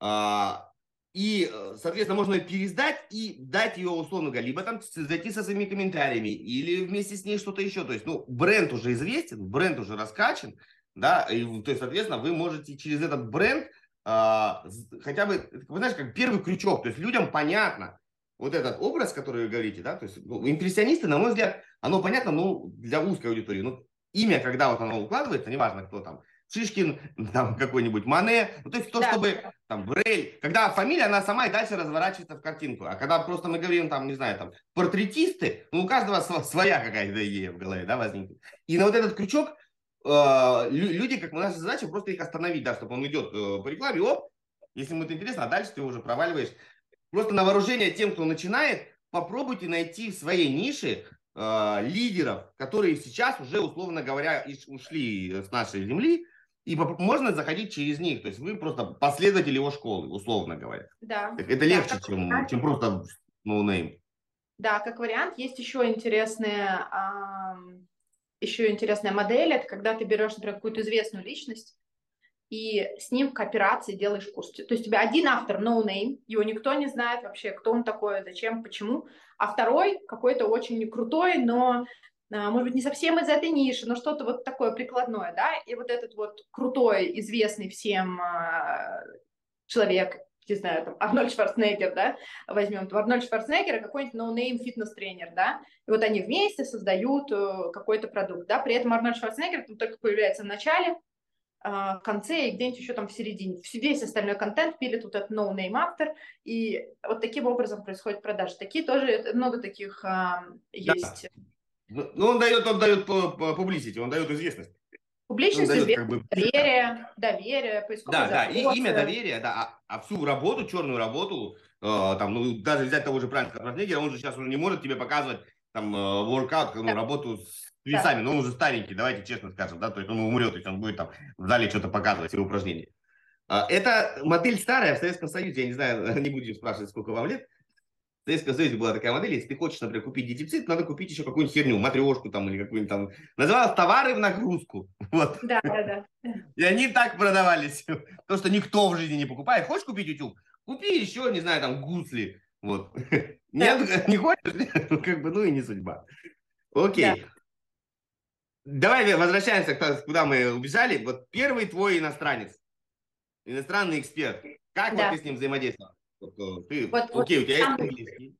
А, и, э, соответственно, можно ее пересдать и дать ее, условно говоря, либо там зайти со своими комментариями, или вместе с ней что-то еще. То есть, ну, бренд уже известен, бренд уже раскачан, да, и, то есть, соответственно, вы можете через этот бренд а, хотя бы, вы знаете, как первый крючок, то есть людям понятно, вот этот образ, который вы говорите, да, то есть ну, импрессионисты, на мой взгляд, оно понятно, ну, для узкой аудитории, ну, имя, когда вот оно укладывается, неважно, кто там, Шишкин, [laughs] там какой-нибудь Мане, ну, то есть то, да. чтобы там Брель, когда фамилия, она сама и дальше разворачивается в картинку, а когда просто мы говорим там, не знаю, там портретисты, ну у каждого своя какая-то идея в голове, да, возникнет. И на вот этот крючок э, люди, как наша задача, просто их остановить, да, чтобы он идет э, по рекламе, оп, если ему это интересно, а дальше ты уже проваливаешь. Просто на вооружение тем, кто начинает, попробуйте найти в своей нише э, лидеров, которые сейчас уже, условно говоря, ушли с нашей земли, и можно заходить через них. То есть вы просто последователь его школы, условно говоря. Да. Это легче, да, чем, вариант. чем просто no name. Да, как вариант. Есть еще интересная, еще интересная модель. Это когда ты берешь, например, какую-то известную личность, и с ним кооперации делаешь курс. То есть у тебя один автор, no name, его никто не знает вообще, кто он такой, зачем, почему, а второй какой-то очень крутой, но а, может быть, не совсем из этой ниши, но что-то вот такое прикладное, да, и вот этот вот крутой, известный всем а, человек, не знаю, там, Арнольд Шварценеггер, да, возьмем там, Арнольд Шварценеггер какой-нибудь no name фитнес-тренер, да, и вот они вместе создают э, какой-то продукт, да, при этом Арнольд Шварценеггер там только появляется в начале, в конце и где-нибудь еще там в середине. Весь остальной контент пилит вот этот no-name автор, и вот таким образом происходит продажа. Такие тоже, много таких а, есть. Да. Ну, ну, он дает, он дает publicity, он дает известность. Публичность, дает, как бы... доверие, доверие, Да, да, и имя доверие, да, а, а всю работу, черную работу, э, там, ну, даже взять того же Франка Шварценеггера, он же сейчас уже не может тебе показывать там э, воркаут, ну, да. работу с весами, да. но он уже старенький, давайте честно скажем, да, то есть он умрет, то есть он будет там в зале что-то показывать, свои упражнения. Э, это модель старая в Советском Союзе, я не знаю, [laughs] не будем спрашивать, сколько вам лет, в Советском Союзе была такая модель, если ты хочешь, например, купить дефицит, надо купить еще какую-нибудь херню, матрешку там или какую-нибудь там. Называлась товары в нагрузку. [laughs] Вот. Да, да, да. И они так продавались. [laughs] То, что никто в жизни не покупает. Хочешь купить YouTube? Купи еще, не знаю, там, гусли. Вот. Нет, не хочешь? Как бы, ну и не судьба. Окей. Давай возвращаемся, куда мы убежали. Вот первый твой иностранец, иностранный эксперт. Как да. вот ты с ним взаимодействовал? Ты, вот, окей, вот, у тебя есть английский.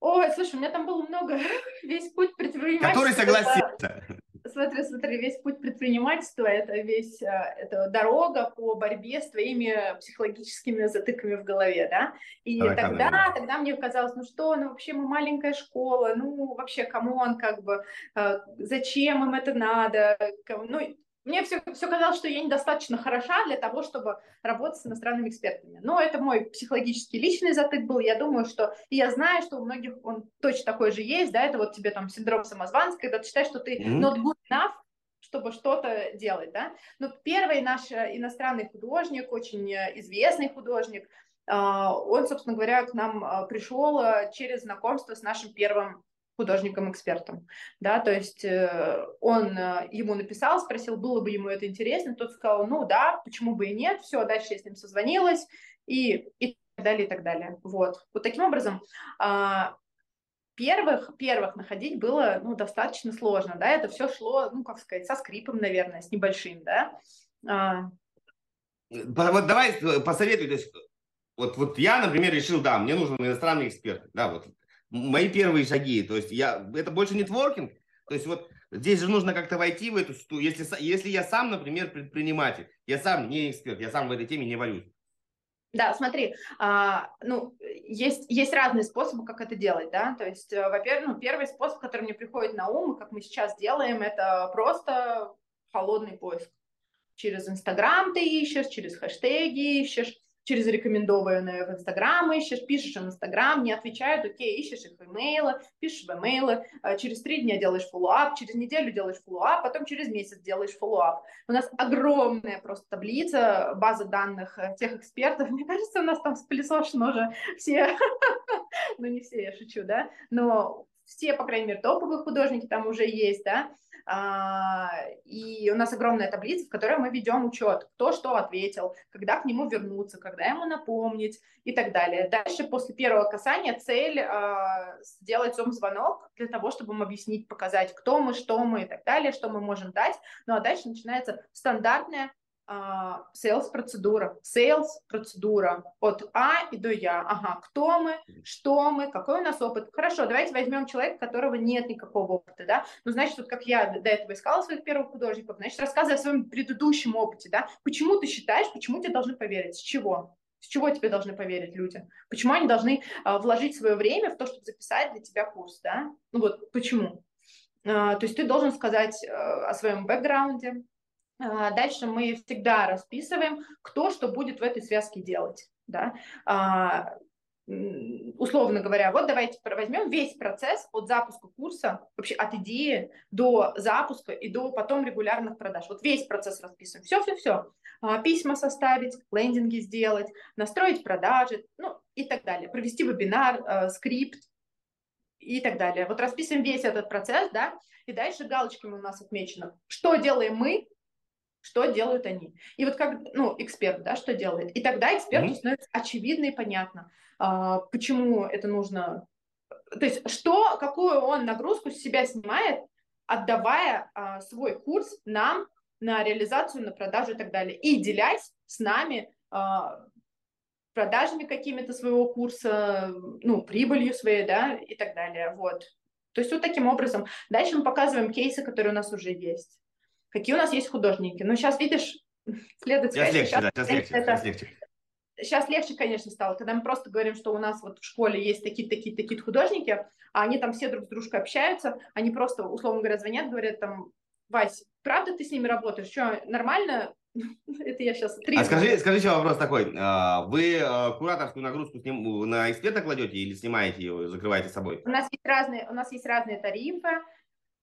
Ой, слушай, у меня там было много, [laughs] весь путь предпринимательства. Который согласился. Смотри, смотри, весь путь предпринимательства – это весь, э, это дорога по борьбе с твоими психологическими затыками в голове, да? И Давай, тогда, камера. тогда мне казалось, ну что, ну вообще мы маленькая школа, ну вообще, кому он как бы, э, зачем им это надо, ну мне все, все казалось, что я недостаточно хороша для того, чтобы работать с иностранными экспертами. Но это мой психологический личный затык был. Я думаю, что... И я знаю, что у многих он точно такой же есть, да, это вот тебе там синдром самозванца, когда ты считаешь, что ты mm-hmm. not good enough, чтобы что-то делать, да. Но первый наш э, иностранный художник, очень э, известный художник, а, он, собственно говоря, к нам а, пришел э, через знакомство с нашим первым художником-экспертом, да, то есть э, он э, ему написал, спросил, было бы ему это интересно, тот сказал, ну да, почему бы и нет, все, дальше я с ним созвонилась, и, и так далее, и так далее, вот. Вот таким образом, а, первых, первых находить было, ну, достаточно сложно, да, это все шло, ну, как сказать, со скрипом, наверное, с небольшим, да. А. Вот давай э, посоветуй, то есть, вот, вот я, например, решил, да, мне нужен иностранный эксперт, да, вот мои первые шаги. То есть я, это больше нетворкинг. То есть вот здесь же нужно как-то войти в эту ситуацию. Если, если я сам, например, предприниматель, я сам не эксперт, я сам в этой теме не варюсь. Да, смотри, а, ну, есть, есть разные способы, как это делать, да, то есть, э, во-первых, ну, первый способ, который мне приходит на ум, и как мы сейчас делаем, это просто холодный поиск. Через Инстаграм ты ищешь, через хэштеги ищешь, через рекомендованные в Инстаграм ищешь, пишешь в Инстаграм, не отвечают, окей, ищешь их в имейлы, пишешь в имейлы, а через три дня делаешь follow-up, через неделю делаешь follow-up, потом через месяц делаешь follow-up. У нас огромная просто таблица, база данных э, тех экспертов. [laughs] Мне кажется, у нас там спылесошено уже все, [laughs] ну не все, я шучу, да, но все, по крайней мере, топовые художники там уже есть, да, и у нас огромная таблица, в которой мы ведем учет, кто что ответил, когда к нему вернуться, когда ему напомнить и так далее. Дальше, после первого касания, цель а, сделать зум-звонок для того, чтобы им объяснить, показать, кто мы, что мы и так далее, что мы можем дать. Ну а дальше начинается стандартная а, sales процедура, sales процедура от А и до Я. Ага, кто мы, что мы, какой у нас опыт. Хорошо, давайте возьмем человека, которого нет никакого опыта, да. Ну, значит, вот как я до этого искала своих первых художников, значит, рассказывай о своем предыдущем опыте, да. Почему ты считаешь, почему тебе должны поверить, с чего? С чего тебе должны поверить люди? Почему они должны а, вложить свое время в то, чтобы записать для тебя курс, да? Ну вот почему? А, то есть ты должен сказать а, о своем бэкграунде, а, дальше мы всегда расписываем, кто что будет в этой связке делать. Да? А, условно говоря, вот давайте возьмем весь процесс от запуска курса, вообще от идеи до запуска и до потом регулярных продаж. Вот весь процесс расписываем. Все-все-все. А, письма составить, лендинги сделать, настроить продажи, ну и так далее. Провести вебинар, скрипт, и так далее. Вот расписываем весь этот процесс, да, и дальше галочками у нас отмечено, что делаем мы, что делают они. И вот как, ну, эксперт, да, что делает. И тогда эксперту mm-hmm. становится очевидно и понятно, а, почему это нужно. То есть, что, какую он нагрузку с себя снимает, отдавая а, свой курс нам на реализацию, на продажу и так далее. И делясь с нами а, продажами какими-то своего курса, ну, прибылью своей, да, и так далее. Вот. То есть вот таким образом. Дальше мы показываем кейсы, которые у нас уже есть какие у нас есть художники. Ну, сейчас, видишь, [laughs] следует сейчас легче, сейчас, да, сейчас легче, это... сейчас легче. Сейчас легче, конечно, стало, когда мы просто говорим, что у нас вот в школе есть такие-такие такие художники, а они там все друг с дружкой общаются, они просто, условно говоря, звонят, говорят там, Вась, правда ты с ними работаешь? Что, нормально? [laughs] Это я сейчас... А скажи, скажи еще вопрос такой. А, вы а, кураторскую нагрузку на эксперта кладете или снимаете ее, закрываете собой? У нас есть разные, у нас есть разные тарифы.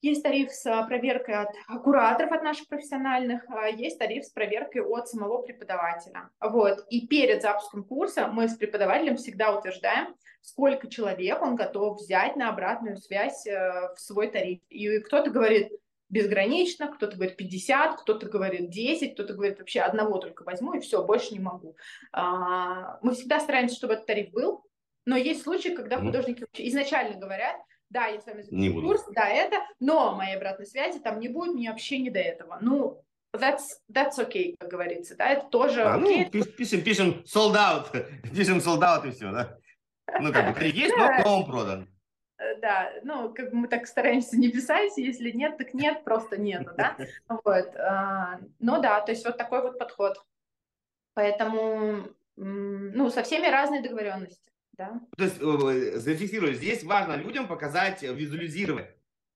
Есть тариф с а, проверкой от кураторов, от наших профессиональных, а есть тариф с проверкой от самого преподавателя. Вот. И перед запуском курса мы с преподавателем всегда утверждаем, сколько человек он готов взять на обратную связь э, в свой тариф. И кто-то говорит безгранично, кто-то говорит 50, кто-то говорит 10, кто-то говорит вообще одного только возьму и все, больше не могу. А, мы всегда стараемся, чтобы этот тариф был, но есть случаи, когда художники изначально говорят, да, я с вами запишу курс, да, это, но моей обратной связи там не будет, мне вообще не до этого. Ну, that's, that's okay, как говорится, да, это тоже а, окей. Ну, пишем, пишем sold out, [laughs] пишем sold out и все, да? Ну, как бы, есть, но, но он продан. Э, да, ну, как бы мы так стараемся не писать, если нет, так нет, просто нету, да, [laughs] вот, а, ну да, то есть вот такой вот подход, поэтому, ну, со всеми разные договоренности, да. То есть, э, зафиксировать, здесь важно людям показать, э, визуализировать,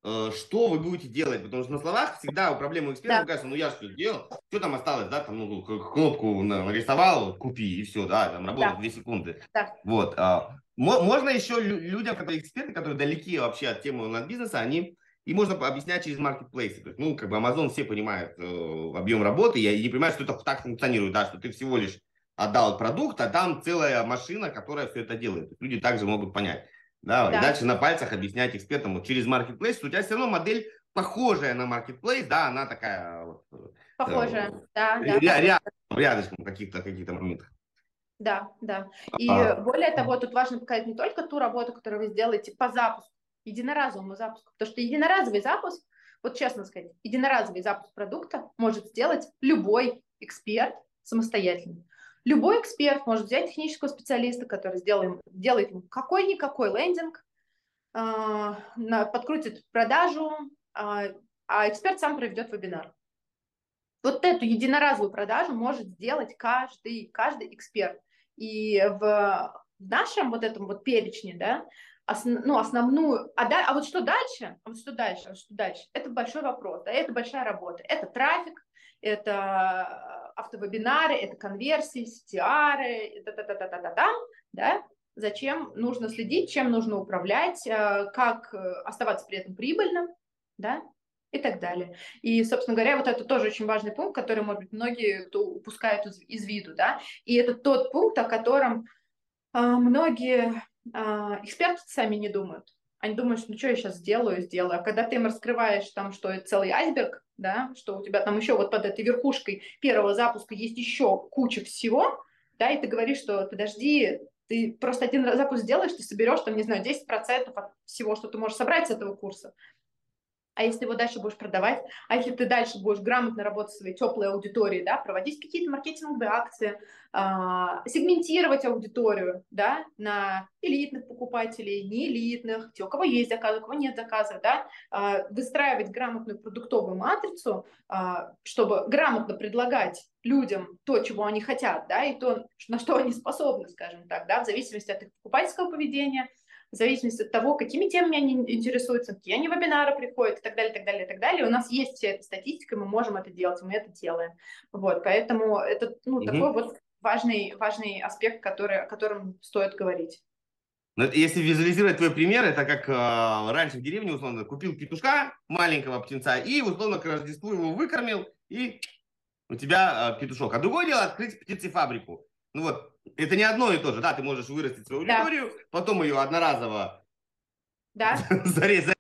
что вы будете делать, потому что на словах всегда у проблемы эксперта да. кажется, ну я что сделал, что там осталось, да, там ну, кнопку нарисовал, купи и все, да, там работает да. 2 секунды. Да. Вот, а, можно еще людям, которые эксперты, которые далеки вообще от темы онлайн-бизнеса, они и можно объяснять через маркетплейсы. То есть, ну, как бы Amazon все понимают э, объем работы, и не понимают, что это так функционирует, да, что ты всего лишь отдал продукт, а там целая машина, которая все это делает. Люди также могут понять. Да, да. И дальше на пальцах объяснять экспертам вот, через маркетплейс, у тебя все равно модель похожая на маркетплейс, да, она такая... Похожая, э, да, да. Ря- рядышком каких-то каких моментах. Да, да. И а... более того, тут важно показать не только ту работу, которую вы сделаете по запуску, единоразовому запуску, потому что единоразовый запуск, вот честно сказать, единоразовый запуск продукта может сделать любой эксперт самостоятельно. Любой эксперт может взять технического специалиста, который сделает, делает какой-никакой лендинг, э, подкрутит продажу, э, а эксперт сам проведет вебинар. Вот эту единоразовую продажу может сделать каждый, каждый эксперт. И в нашем вот этом вот перечне, да, основ, ну, основную, а, да, а вот что дальше, а вот что дальше, а вот что дальше, это большой вопрос, да, это большая работа, это трафик, это автовебинары, это конверсии, CTR, это та та та та та та да, зачем нужно следить, чем нужно управлять, э, как э, оставаться при этом прибыльным, да, и так далее. И, собственно говоря, вот это тоже очень важный пункт, который, может быть, многие упускают из, из виду, да, и это тот пункт, о котором э, многие э, эксперты сами не думают. Они думают, ну что я сейчас сделаю, сделаю. А когда ты им раскрываешь там, что это целый айсберг, да, что у тебя там еще вот под этой верхушкой первого запуска есть еще куча всего, да, и ты говоришь, что подожди, ты просто один запуск сделаешь, ты соберешь там, не знаю, 10% от всего, что ты можешь собрать с этого курса а если его дальше будешь продавать, а если ты дальше будешь грамотно работать со своей теплой аудиторией, да, проводить какие-то маркетинговые акции, а, сегментировать аудиторию, да, на элитных покупателей, не элитных, те, у кого есть заказы, у кого нет заказов, да, а, выстраивать грамотную продуктовую матрицу, а, чтобы грамотно предлагать людям то, чего они хотят, да, и то, на что они способны, скажем так, да, в зависимости от их покупательского поведения, в зависимости от того, какими темами они интересуются, какие они вебинары приходят и так далее, и так далее, и так далее. У нас есть вся эта статистика, мы можем это делать, мы это делаем. Вот, поэтому это ну, угу. такой вот важный, важный аспект, который, о котором стоит говорить. Но если визуализировать твой пример, это как э, раньше в деревне, условно, купил петушка, маленького птенца, и, условно, к Рождеству его выкормил, и у тебя э, петушок. А другое дело открыть птицефабрику. Ну вот, это не одно и то же, да, ты можешь вырастить свою аудиторию, да. потом ее одноразово да. [laughs] зарезать,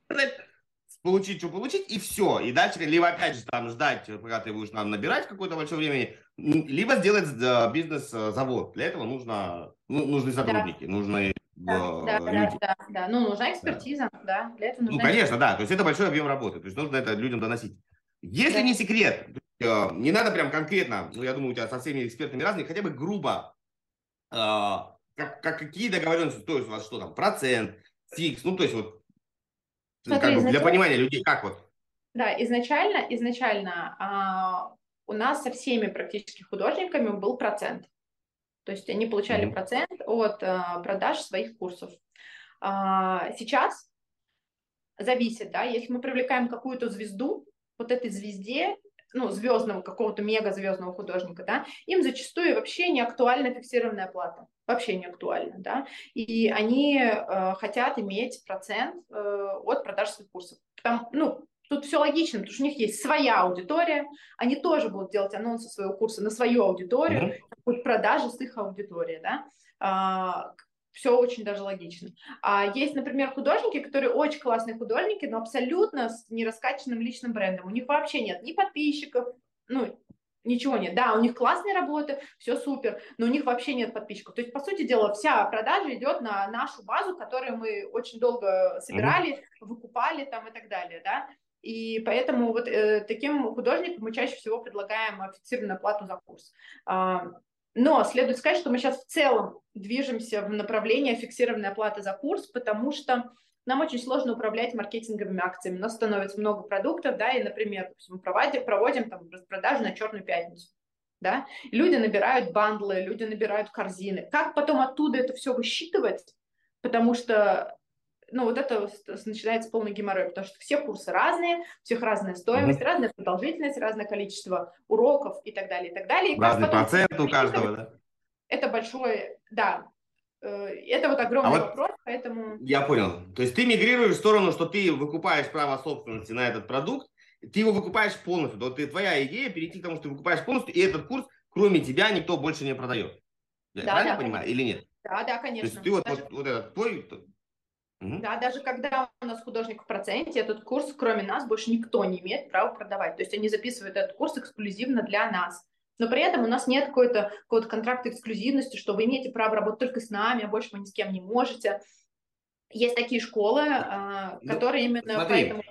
получить, что получить, и все. И дальше, либо опять же там ждать, пока ты будешь нам набирать какое-то большое времени, либо сделать бизнес-завод. Для этого нужно, ну, нужны сотрудники, да. нужны да, э, да, люди. Да, да, да, ну нужна экспертиза, да, да для этого нужна Ну, конечно, да, то есть это большой объем работы, то есть нужно это людям доносить. Если да. не секрет, Э, не надо прям конкретно, ну, я думаю, у тебя со всеми экспертами разные, хотя бы грубо, э, как, как, какие договоренности, то есть у вас что там, процент, фикс, ну, то есть вот, Смотри, как бы для понимания людей, как вот. Да, изначально, изначально а, у нас со всеми практически художниками был процент. То есть они получали mm-hmm. процент от а, продаж своих курсов. А, сейчас зависит, да, если мы привлекаем какую-то звезду, вот этой звезде ну, звездного, какого-то мега-звездного художника, да, им зачастую вообще не актуальна фиксированная плата. Вообще не актуальна, да. И они э, хотят иметь процент э, от продаж своих курсов. Там, ну, Тут все логично, потому что у них есть своя аудитория, они тоже будут делать анонсы своего курса на свою аудиторию, mm-hmm. будут продажи с их аудитории, да. А, все очень даже логично. А есть, например, художники, которые очень классные художники, но абсолютно с нераскачанным личным брендом. У них вообще нет ни подписчиков, ну, Ничего нет. Да, у них классные работы, все супер, но у них вообще нет подписчиков. То есть, по сути дела, вся продажа идет на нашу базу, которую мы очень долго собирали, mm-hmm. выкупали там и так далее, да. И поэтому вот э, таким художникам мы чаще всего предлагаем фиксированную плату за курс. Но следует сказать, что мы сейчас в целом движемся в направлении фиксированной оплаты за курс, потому что нам очень сложно управлять маркетинговыми акциями. У нас становится много продуктов, да, и, например, мы проводим, проводим там распродажу на Черную пятницу, да, люди набирают бандлы, люди набирают корзины. Как потом оттуда это все высчитывать? Потому что ну, вот это начинается полный геморрой, потому что все курсы разные, у всех разная стоимость, mm-hmm. разная продолжительность, разное количество уроков и так далее, и так далее. И Разный процент у каждого, да? Это большой, да, Э, это вот огромный а вот вопрос, поэтому... Я понял. То есть ты мигрируешь в сторону, что ты выкупаешь право собственности на этот продукт, ты его выкупаешь полностью. Вот ты, твоя идея перейти к тому, что ты выкупаешь полностью, и этот курс, кроме тебя, никто больше не продает. Я да, правильно да, понимаю или нет? Да, да, конечно. То есть ты вот, даже... вот, вот этот твой... Угу. Да, даже когда у нас художник в проценте, этот курс, кроме нас, больше никто не имеет права продавать. То есть они записывают этот курс эксклюзивно для нас. Но при этом у нас нет какой-то какого контракта эксклюзивности, что вы имеете право работать только с нами, а больше вы ни с кем не можете. Есть такие школы, а, ну, которые именно смотри, поэтому...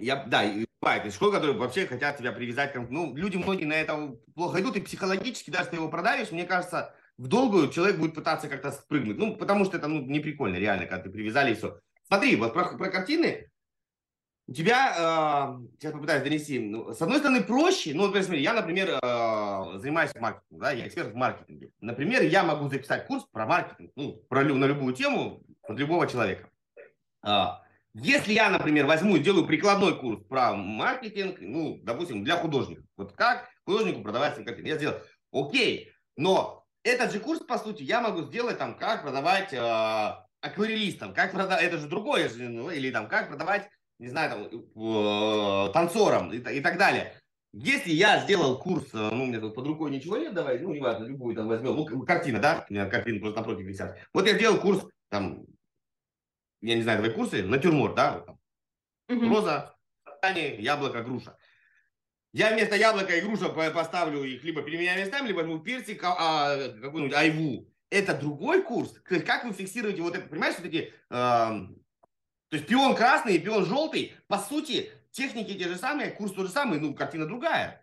Я, да, бывает, школы, которые вообще хотят тебя привязать. Ну, люди многие на это плохо идут, и психологически, даже ты его продавишь, мне кажется, в долгую человек будет пытаться как-то спрыгнуть. Ну, потому что это ну, не прикольно, реально, когда ты привязали и все. Смотри, вот про, про картины, у тебя, э, сейчас попытаюсь донести, ну, с одной стороны, проще, ну, например, смотри, я, например, э, занимаюсь маркетингом, да, я эксперт в маркетинге. Например, я могу записать курс про маркетинг, ну, про, на любую тему, под любого человека. Э, если я, например, возьму и сделаю прикладной курс про маркетинг, ну, допустим, для художников, вот как художнику продавать картины, я сделал, окей, но этот же курс, по сути, я могу сделать там, как продавать э, акварелистам, как продавать, это же другое, ну, или там, как продавать не знаю, там, э, танцором и, и так далее. Если я сделал курс, э, ну, у меня тут под рукой ничего нет, давай, ну, неважно, любую там возьмем, ну, картина, да, у меня картины просто напротив висят. Вот я сделал курс, там, я не знаю, давай курсы, натюрморт, да, там, угу. роза, яблоко, груша. Я вместо яблока и груша поставлю их либо переменяю местами, либо возьму персик, а, какую-нибудь айву. Это другой курс. Как вы фиксируете вот это, понимаешь, все-таки э, то есть пион красный и пион желтый, по сути, техники те же самые, курс тот же самый, ну, картина другая.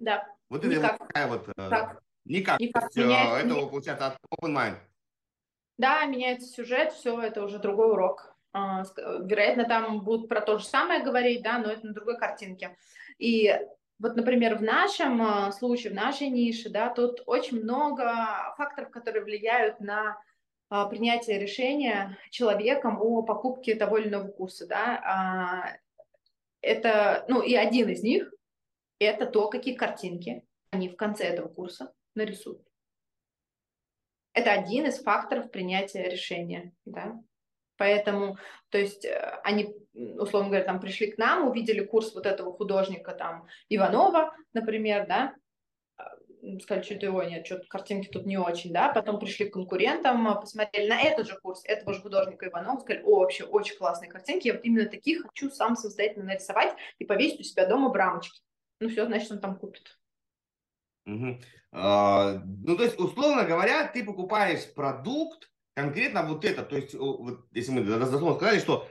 Да. Вот это вот такая вот... Как? Никак. Никак. Есть, меняется, это меняется. получается от open mind. Да, меняется сюжет, все, это уже другой урок. А, вероятно, там будут про то же самое говорить, да, но это на другой картинке. И вот, например, в нашем а, случае, в нашей нише, да, тут очень много факторов, которые влияют на а, принятия решения человеком о покупке того или иного курса, да, а, это, ну, и один из них – это то, какие картинки они в конце этого курса нарисуют. Это один из факторов принятия решения, да. Поэтому, то есть э, они, условно говоря, там пришли к нам, увидели курс вот этого художника там Иванова, например, да, сказали, что-то его нет, что-то картинки тут не очень, да, потом пришли к конкурентам, посмотрели на этот же курс этого же художника Иванова, сказали, о, вообще очень классные картинки, я вот именно таких хочу сам самостоятельно нарисовать и повесить у себя дома в рамочке. Ну все, значит, он там купит. Угу. А, ну, то есть, условно говоря, ты покупаешь продукт, конкретно вот это, то есть, вот, если мы дословно сказали, что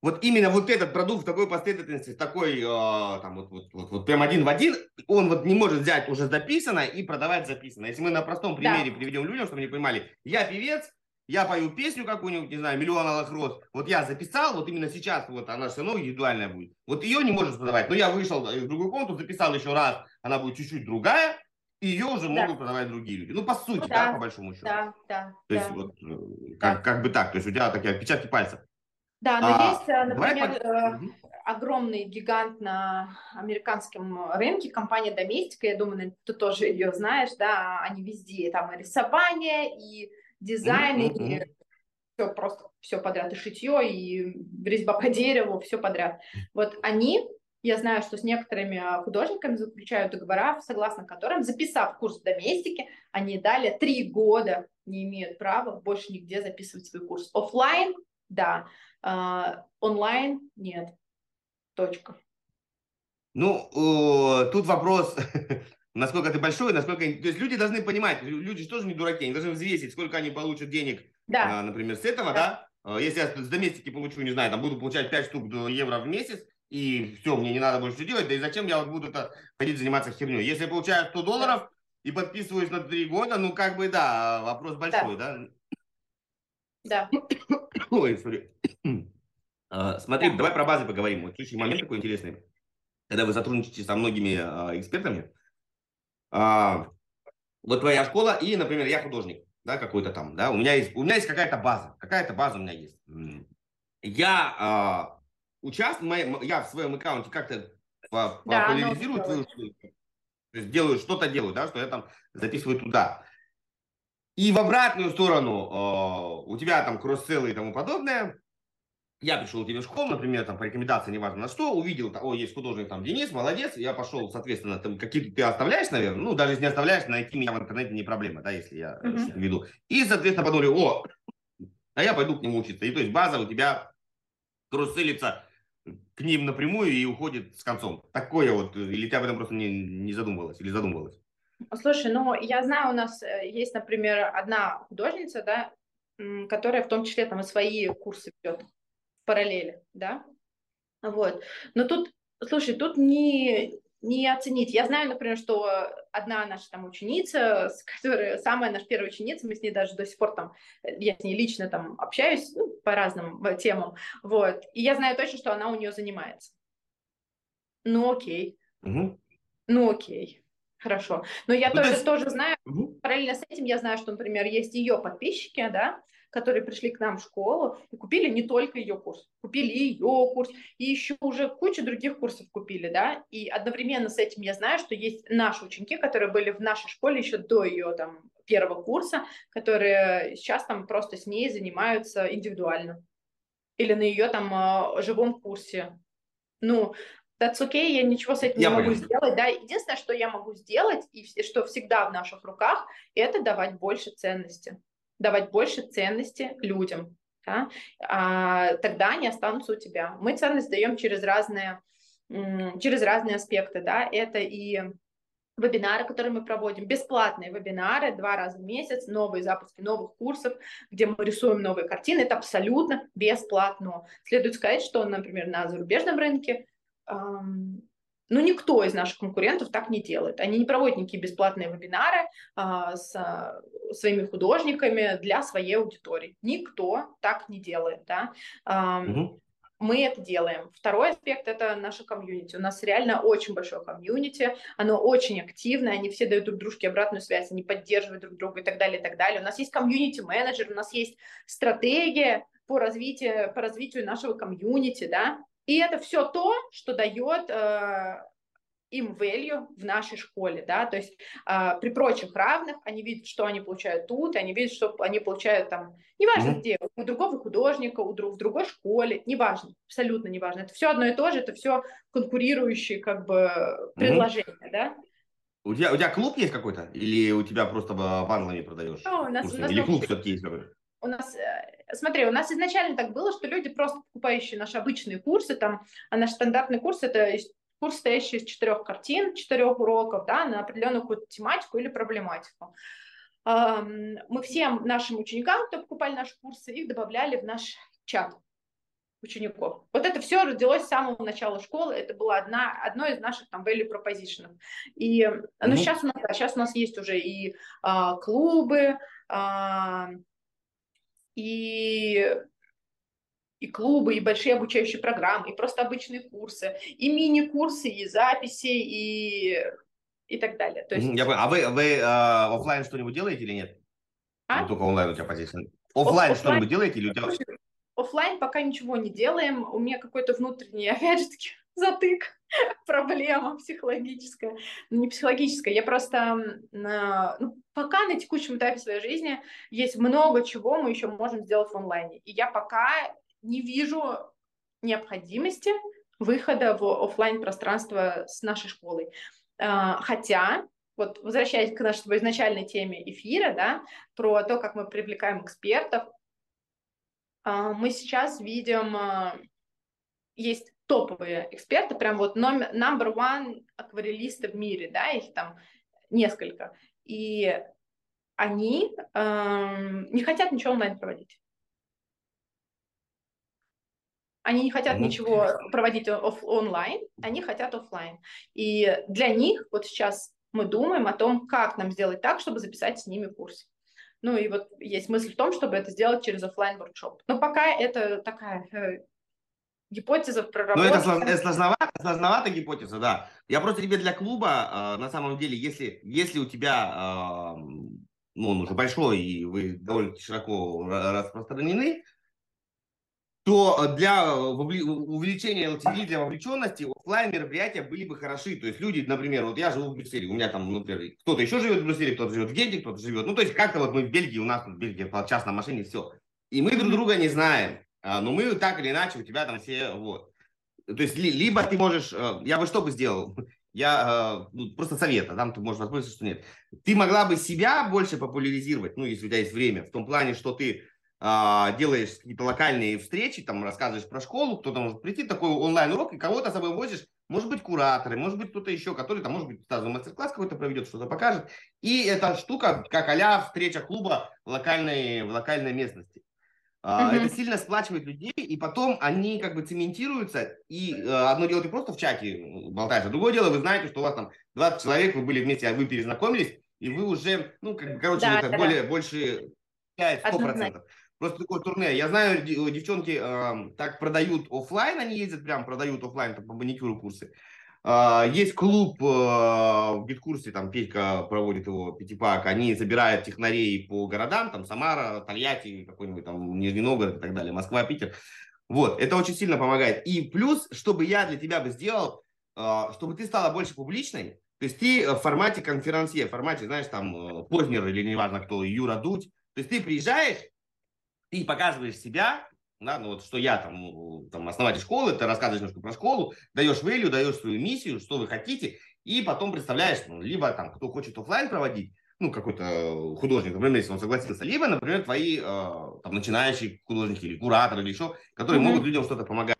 вот именно вот этот продукт в такой последовательности, такой, э, там, вот, вот, вот, вот прям один в один, он вот не может взять уже записанное и продавать записанное. Если мы на простом примере да. приведем людям, чтобы они понимали, я певец, я пою песню какую-нибудь, не знаю, «Миллион алых роз», вот я записал, вот именно сейчас вот она все равно индивидуальная будет. Вот ее не может продавать, но я вышел в другую комнату, записал еще раз, она будет чуть-чуть другая, и ее уже да. могут продавать другие люди. Ну, по сути, ну, да, да, по большому счету. Да, да. То да. есть, вот, э, как, да. как бы так, то есть у тебя такие отпечатки пальцев. Да, но а, есть, э, например, давай... огромный гигант на американском рынке, компания Domestika, я думаю, ты тоже ее знаешь, да, они везде, там и рисование, и дизайн, mm-hmm. и все просто, все подряд, и шитье, и резьба по дереву, все подряд. Вот они, я знаю, что с некоторыми художниками заключают договора, согласно которым, записав курс в Доместике, они далее три года не имеют права больше нигде записывать свой курс. Оффлайн, да, а, онлайн нет. Точка. Ну, тут вопрос, [laughs] насколько ты большой, насколько... То есть люди должны понимать, люди же тоже не дураки, они должны взвесить, сколько они получат денег, да. например, с этого, да? да? Если я с доместики получу, не знаю, там буду получать 5 штук евро в месяц, и все, мне не надо больше делать, да и зачем я вот буду -то ходить заниматься херней? Если я получаю 100 долларов и подписываюсь на 3 года, ну как бы да, вопрос большой, да? Да. Ой, сори. А, смотри, да. давай про базы поговорим. Вот следующий момент такой интересный. Когда вы сотрудничаете со многими а, экспертами, а, вот твоя школа и, например, я художник, да, какой-то там, да, у меня есть, у меня есть какая-то база, какая-то база у меня есть. Я участвую, я в своем аккаунте как-то да, популяризирую твою то есть делаю что-то делаю, да, что я там записываю туда. И в обратную сторону э, у тебя там кросс-селлы и тому подобное. Я пришел тебе в школу, например, там по рекомендации, неважно на что, увидел, о, есть художник там Денис, молодец, я пошел, соответственно, там какие-то ты оставляешь, наверное, ну, даже если не оставляешь, найти меня в интернете не проблема, да, если я что-то веду. И, соответственно, подумали, о, а я пойду к нему учиться. И то есть база у тебя кросс-селится к ним напрямую и уходит с концом. Такое вот, или ты об этом просто не, не задумывалась, или задумывалась? Слушай, ну, я знаю, у нас э, есть, например, одна художница, да, которая в том числе там и свои курсы ведет в параллели, да, вот. Но тут, слушай, тут не, не оценить. Я знаю, например, что одна наша там ученица, с которой, самая наша первая ученица, мы с ней даже до сих пор там, я с ней лично там общаюсь ну, по разным э, темам, вот, и я знаю точно, что она у нее занимается. Ну окей. Угу. Ну окей. Хорошо. Но я ну, тоже, есть... тоже знаю, угу. параллельно с этим я знаю, что, например, есть ее подписчики, да, которые пришли к нам в школу и купили не только ее курс, купили ее курс, и еще уже кучу других курсов купили, да, и одновременно с этим я знаю, что есть наши ученики, которые были в нашей школе еще до ее там первого курса, которые сейчас там просто с ней занимаются индивидуально или на ее там а, живом курсе. Ну, that's okay, я ничего с этим я не могу сделать, да, единственное, что я могу сделать, и что всегда в наших руках, это давать больше ценности, давать больше ценности людям, да, а, тогда они останутся у тебя. Мы ценность даем через разные, через разные аспекты, да, это и вебинары, которые мы проводим, бесплатные вебинары два раза в месяц, новые запуски новых курсов, где мы рисуем новые картины, это абсолютно бесплатно. Следует сказать, что, например, на зарубежном рынке ну, никто из наших конкурентов так не делает. Они не проводят никакие бесплатные вебинары а, с а, своими художниками для своей аудитории. Никто так не делает. Да? А, угу. Мы это делаем. Второй аспект – это наша комьюнити. У нас реально очень большое комьюнити, оно очень активное, они все дают друг дружке обратную связь, они поддерживают друг друга и так далее, и так далее. У нас есть комьюнити-менеджер, у нас есть стратегия по развитию, по развитию нашего комьюнити, да, и это все то, что дает э, им value в нашей школе, да, то есть э, при прочих равных они видят, что они получают тут, они видят, что они получают там, неважно mm-hmm. где, у другого художника, у друг, в другой школе, неважно, абсолютно неважно, это все одно и то же, это все конкурирующие как бы предложения, mm-hmm. да. У тебя, у тебя клуб есть какой-то? Или у тебя просто в англии продаешь? Ну, у нас, у нас Или клуб все-таки есть какой-то? У нас, э, смотри, у нас изначально так было, что люди просто покупающие наши обычные курсы, там, а наш стандартный курс это курс, состоящий из четырех картин, четырех уроков, да, на определенную какую-то тематику или проблематику. Мы всем нашим ученикам, кто покупали наши курсы, их добавляли в наш чат учеников. Вот это все родилось с самого начала школы, это было одна, одно из наших там value proposition. И, ну, mm-hmm. сейчас у нас, да, сейчас у нас есть уже и а, клубы, а, и и клубы, и большие обучающие программы, и просто обычные курсы, и мини-курсы, и записи, и, и так далее. То есть... Я понял. А вы, вы э, офлайн что-нибудь делаете или нет? А? Или только онлайн у тебя позиция? Офлайн что-нибудь делаете или у тебя... Офлайн пока ничего не делаем. У меня какой-то внутренний, [laughs] опять же таки, затык, [laughs] проблема психологическая. Ну, не психологическая, я просто ну, пока на текущем этапе своей жизни есть много чего мы еще можем сделать в онлайне. И я пока не вижу необходимости выхода в офлайн пространство с нашей школой. А, хотя, вот возвращаясь к нашей изначальной теме эфира, да, про то, как мы привлекаем экспертов, а, мы сейчас видим, а, есть топовые эксперты, прям вот номер, number one акварелисты в мире, да, их там несколько. И они эм, не хотят ничего онлайн проводить. Они не хотят mm-hmm. ничего проводить оф- онлайн, они хотят офлайн. И для них вот сейчас мы думаем о том, как нам сделать так, чтобы записать с ними курс. Ну и вот есть мысль в том, чтобы это сделать через офлайн воркшоп. Но пока это такая э, гипотеза проработки. Ну это, это сложновато, сложновато гипотеза, да. Я просто тебе для клуба, э, на самом деле, если, если у тебя, э, ну он уже большой и вы довольно широко распространены, то для увеличения LTV, для вовлеченности офлайн мероприятия были бы хороши. То есть люди, например, вот я живу в Брюсселе, у меня там, например, кто-то еще живет в Брюсселе, кто-то живет в Генте, кто-то живет. Ну, то есть как-то вот мы в Бельгии, у нас в Бельгии по час на машине, все. И мы друг друга не знаем. А, но мы так или иначе, у тебя там все, вот. То есть либо ты можешь, э, я бы что бы сделал? [laughs] Я э, ну, просто совета, там ты можешь воспользоваться, что нет. Ты могла бы себя больше популяризировать, ну, если у тебя есть время, в том плане, что ты а, делаешь какие-то локальные встречи, там рассказываешь про школу, кто-то может прийти, такой онлайн-урок, и кого-то с собой возишь, может быть, кураторы, может быть, кто-то еще, который там, может быть, сразу мастер-класс какой-то проведет, что-то покажет. И эта штука, как а встреча клуба в локальной, в локальной местности. Uh-huh. Это сильно сплачивает людей, и потом они как бы цементируются, и э, одно дело ты просто в чате болтаешь, а другое дело вы знаете, что у вас там 20 человек, вы были вместе, а вы перезнакомились, и вы уже, ну, как бы, короче, да, это да. более, больше 5-100%. Просто такое турне. Я знаю, девчонки э, так продают офлайн, они ездят прям, продают офлайн по маникюру курсы. Э, есть клуб э, в биткурсе, там Петька проводит его, Пятипак, они забирают технарей по городам, там Самара, Тольятти, какой-нибудь там Нижний Новгород и так далее, Москва, Питер. Вот, это очень сильно помогает. И плюс, чтобы я для тебя бы сделал, э, чтобы ты стала больше публичной, то есть ты в формате конферансье, в формате, знаешь, там, э, Познер или неважно кто, Юра Дудь, то есть ты приезжаешь, ты показываешь себя, да, ну вот что я там, там основатель школы, ты рассказываешь немножко про школу, даешь value, даешь свою миссию, что вы хотите, и потом представляешь, ну, либо там, кто хочет офлайн проводить, ну, какой-то художник, например, если он согласился, либо, например, твои э, там, начинающие художники или кураторы или еще, которые mm-hmm. могут людям что-то помогать.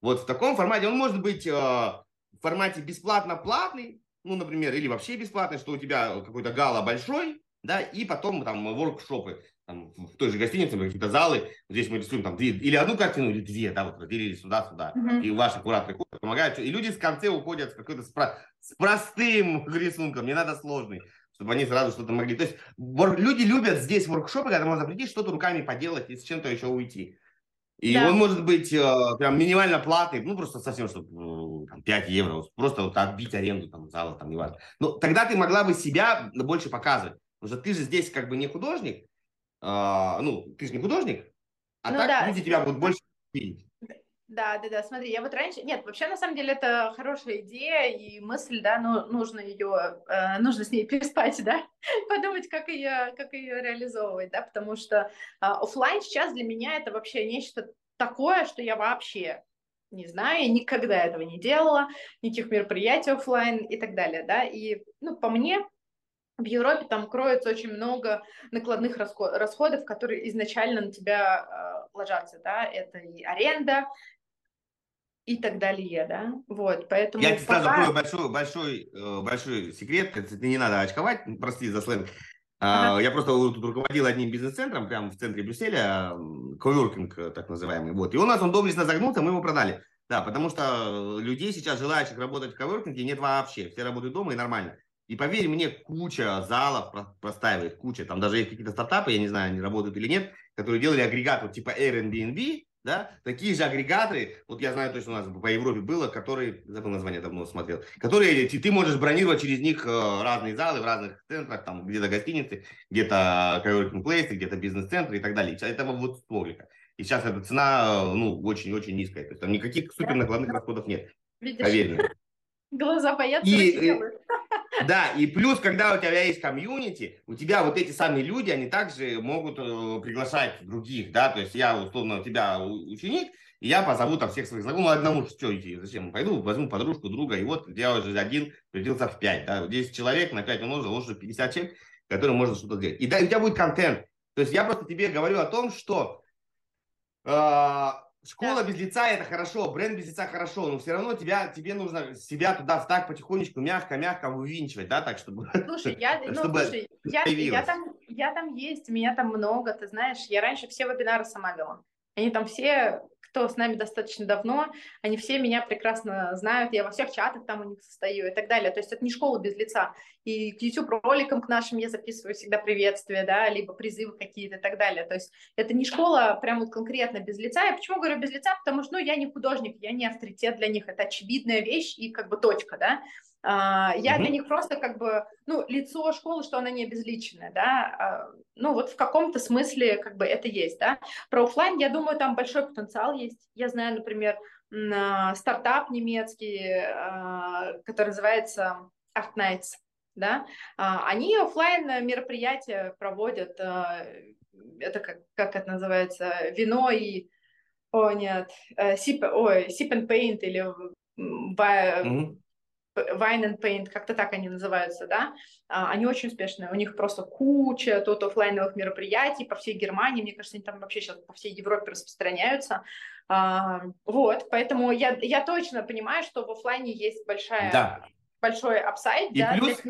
Вот в таком формате он может быть э, в формате бесплатно-платный, ну, например, или вообще бесплатный, что у тебя какой-то гала большой, да, и потом там воркшопы там, в той же гостинице, какие-то залы, здесь мы рисуем там две, или одну картину, или две, да, вот разделили сюда-сюда, uh-huh. и ваши кураторы ходят, помогают, и люди в конце уходят с какой-то с, с простым рисунком, не надо сложный, чтобы они сразу что-то могли. То есть люди любят здесь воркшопы, когда можно прийти, что-то руками поделать и с чем-то еще уйти. И да. он может быть э, прям минимально платный, ну просто совсем, чтобы э, там, 5 евро, просто вот отбить аренду там зала, там неважно. Но тогда ты могла бы себя больше показывать. Потому что ты же здесь как бы не художник, а, ну, ты же не художник, а ну, так да. люди тебя будут больше видеть. Да, да, да, смотри, я вот раньше, нет, вообще на самом деле это хорошая идея и мысль, да, но нужно ее, э, нужно с ней [laughs] переспать, да, [laughs] подумать, как ее, как ее реализовывать, да, потому что э, офлайн сейчас для меня это вообще нечто такое, что я вообще не знаю, я никогда этого не делала, никаких мероприятий офлайн и так далее, да, и, ну, по мне, в Европе там кроется очень много накладных расходов, которые изначально на тебя э, ложатся, да, это и аренда, и так далее, да, вот, поэтому... Я тебе пока... сразу открою большой, большой, э, большой секрет, это не надо очковать, прости за сленг, а, ага. Я просто тут руководил одним бизнес-центром прямо в центре Брюсселя, коворкинг э, так называемый, вот, и у нас он доблестно загнулся, мы его продали, да, потому что людей сейчас, желающих работать в коворкинге, нет вообще, все работают дома и нормально. И поверь мне, куча залов простаивает, куча. Там даже есть какие-то стартапы, я не знаю, они работают или нет, которые делали агрегат вот типа Airbnb, да, такие же агрегаторы, вот я знаю точно у нас по Европе было, которые, забыл название, давно смотрел, которые ты, ты можешь бронировать через них э, разные залы в разных центрах, там где-то гостиницы, где-то coworking place, где-то бизнес-центры и так далее. Это вот столика. И сейчас эта цена, ну, очень-очень низкая. То есть там никаких супер накладных расходов нет. Видишь? Поверь мне. Глаза боятся, и, да, и плюс, когда у тебя есть комьюнити, у тебя вот эти самые люди, они также могут э, приглашать других, да, то есть я, условно, у тебя ученик, и я позову там всех своих знакомых, одному что идти, зачем, пойду возьму подружку, друга, и вот я уже один превратился в 5, да, 10 человек, на 5 умножил, уже 50 человек, которым можно что-то сделать. И да, у тебя будет контент, то есть я просто тебе говорю о том, что э, Школа да. без лица это хорошо, бренд без лица хорошо, но все равно тебя, тебе нужно себя туда так потихонечку, мягко-мягко вывинчивать, да, так, чтобы... [laughs] Слушай, я, ну, чтобы слушай, я, я, там, я там есть, меня там много, ты знаешь, я раньше все вебинары сама вела. Они там все кто с нами достаточно давно, они все меня прекрасно знают, я во всех чатах там у них состою и так далее. То есть это не школа без лица. И к YouTube-роликам к нашим я записываю всегда приветствия, да, либо призывы какие-то и так далее. То есть это не школа прям вот конкретно без лица. Я почему говорю без лица? Потому что, ну, я не художник, я не авторитет для них, это очевидная вещь и как бы точка, да. Uh, я mm-hmm. для них просто как бы, ну, лицо школы, что она не обезличенная, да, uh, ну, вот в каком-то смысле как бы это есть, да. Про офлайн, я думаю, там большой потенциал есть. Я знаю, например, uh, стартап немецкий, который называется Art Nights, да, они офлайн мероприятия проводят, это как, как это называется, вино и, о нет, sip, ой, sip and paint или mm-hmm Wine and Paint, как-то так они называются, да, а, они очень успешные, у них просто куча тут офлайновых мероприятий по всей Германии, мне кажется, они там вообще сейчас по всей Европе распространяются, а, вот, поэтому я, я точно понимаю, что в офлайне есть большая, да. большой апсайд, и да, плюс...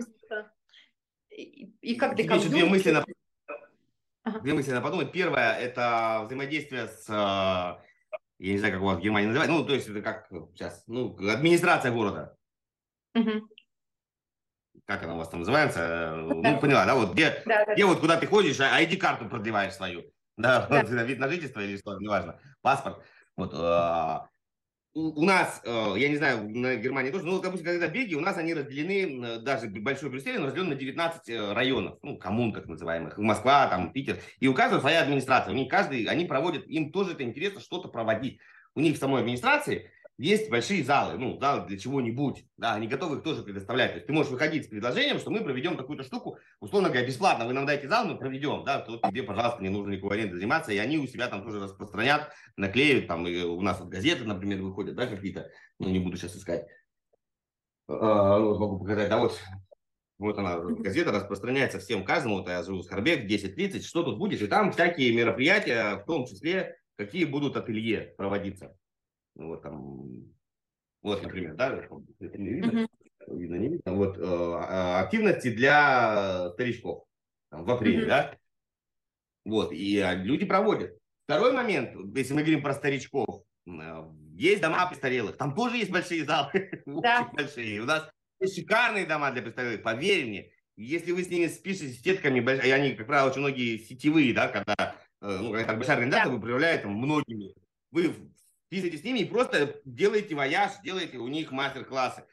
и, и как для две мысли на... Ага. Две мысли на подумать. Первое – это взаимодействие с а, я не знаю, как у вас в Германии называют, ну, то есть это как сейчас, ну, администрация города. Угу. Как она у вас там называется? Ну, поняла, да? Вот где, да, да. где вот куда ты ходишь, а ID-карту продлеваешь свою. Да, да. вид на жительство или что, неважно, паспорт. Вот, э, у, у нас, э, я не знаю, на Германии тоже, ну, допустим, когда в Бельгии, у нас они разделены, даже большой Брюссель, разделен на 19 э, районов, ну, коммун, так называемых, Москва, там, Питер, и у каждого своя администрация, у них каждый, они проводят, им тоже это интересно что-то проводить. У них в самой администрации есть большие залы, ну, залы для чего-нибудь, да, они готовы их тоже предоставлять. То есть ты можешь выходить с предложением, что мы проведем такую-то штуку, условно говоря, бесплатно, вы нам дайте зал, мы проведем, да, то тебе, пожалуйста, не нужно никакой аренды заниматься, и они у себя там тоже распространят, наклеют, там, и у нас вот газеты, например, выходят, да, какие-то, ну, не буду сейчас искать, а, ну, могу показать, да, вот, вот она, газета распространяется всем, каждому, вот я живу в Харбек, 10.30, что тут будет, и там всякие мероприятия, в том числе, какие будут ателье проводиться. Вот там, вот, например, да, это не видно, видно, не видно. Вот э, а, активности для старичков там, в апреле, да. Вот, и а, люди проводят. Второй момент, если мы говорим про старичков, э, есть дома престарелых, там тоже есть большие залы, [laughs] да. очень большие. У нас шикарные дома для престарелых, поверь мне. Если вы с ними спишете, с тетками, и они, как правило, очень многие сетевые, да, когда, э, ну, когда большая организация, да. управляет там, многими, вы писайте с ними и просто делайте вояж, делайте у них мастер-классы.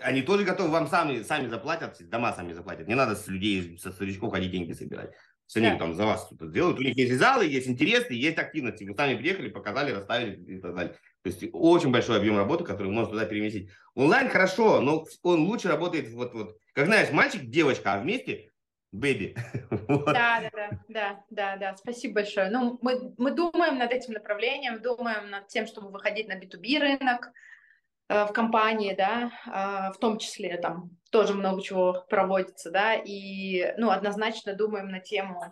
Они тоже готовы вам сами, сами заплатят, дома сами заплатят. Не надо с людей, со старичков ходить деньги собирать. Все они там за вас что-то делают. У них есть залы, есть интересы, есть активности. Вы сами приехали, показали, расставили и так далее. То есть очень большой объем работы, который можно туда переместить. Онлайн хорошо, но он лучше работает вот, вот. Как знаешь, мальчик, девочка, а вместе Бэби. [laughs] Да, да, да, да, да, да, спасибо большое. Ну, мы, мы думаем над этим направлением, думаем над тем, чтобы выходить на B2B рынок э, в компании, да, э, в том числе там тоже много чего проводится, да, и, ну, однозначно думаем на тему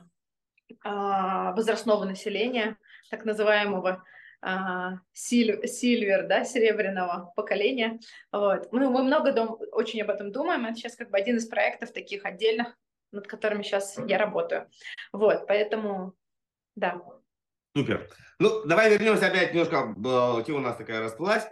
э, возрастного населения, так называемого, сильвер, да, серебряного поколения. Вот. Мы, мы много дум, очень об этом думаем. Это сейчас как бы один из проектов таких отдельных, над которыми сейчас я работаю. Вот, поэтому, да. Супер. Ну, давай вернемся опять немножко, э, тема у нас такая расплылась,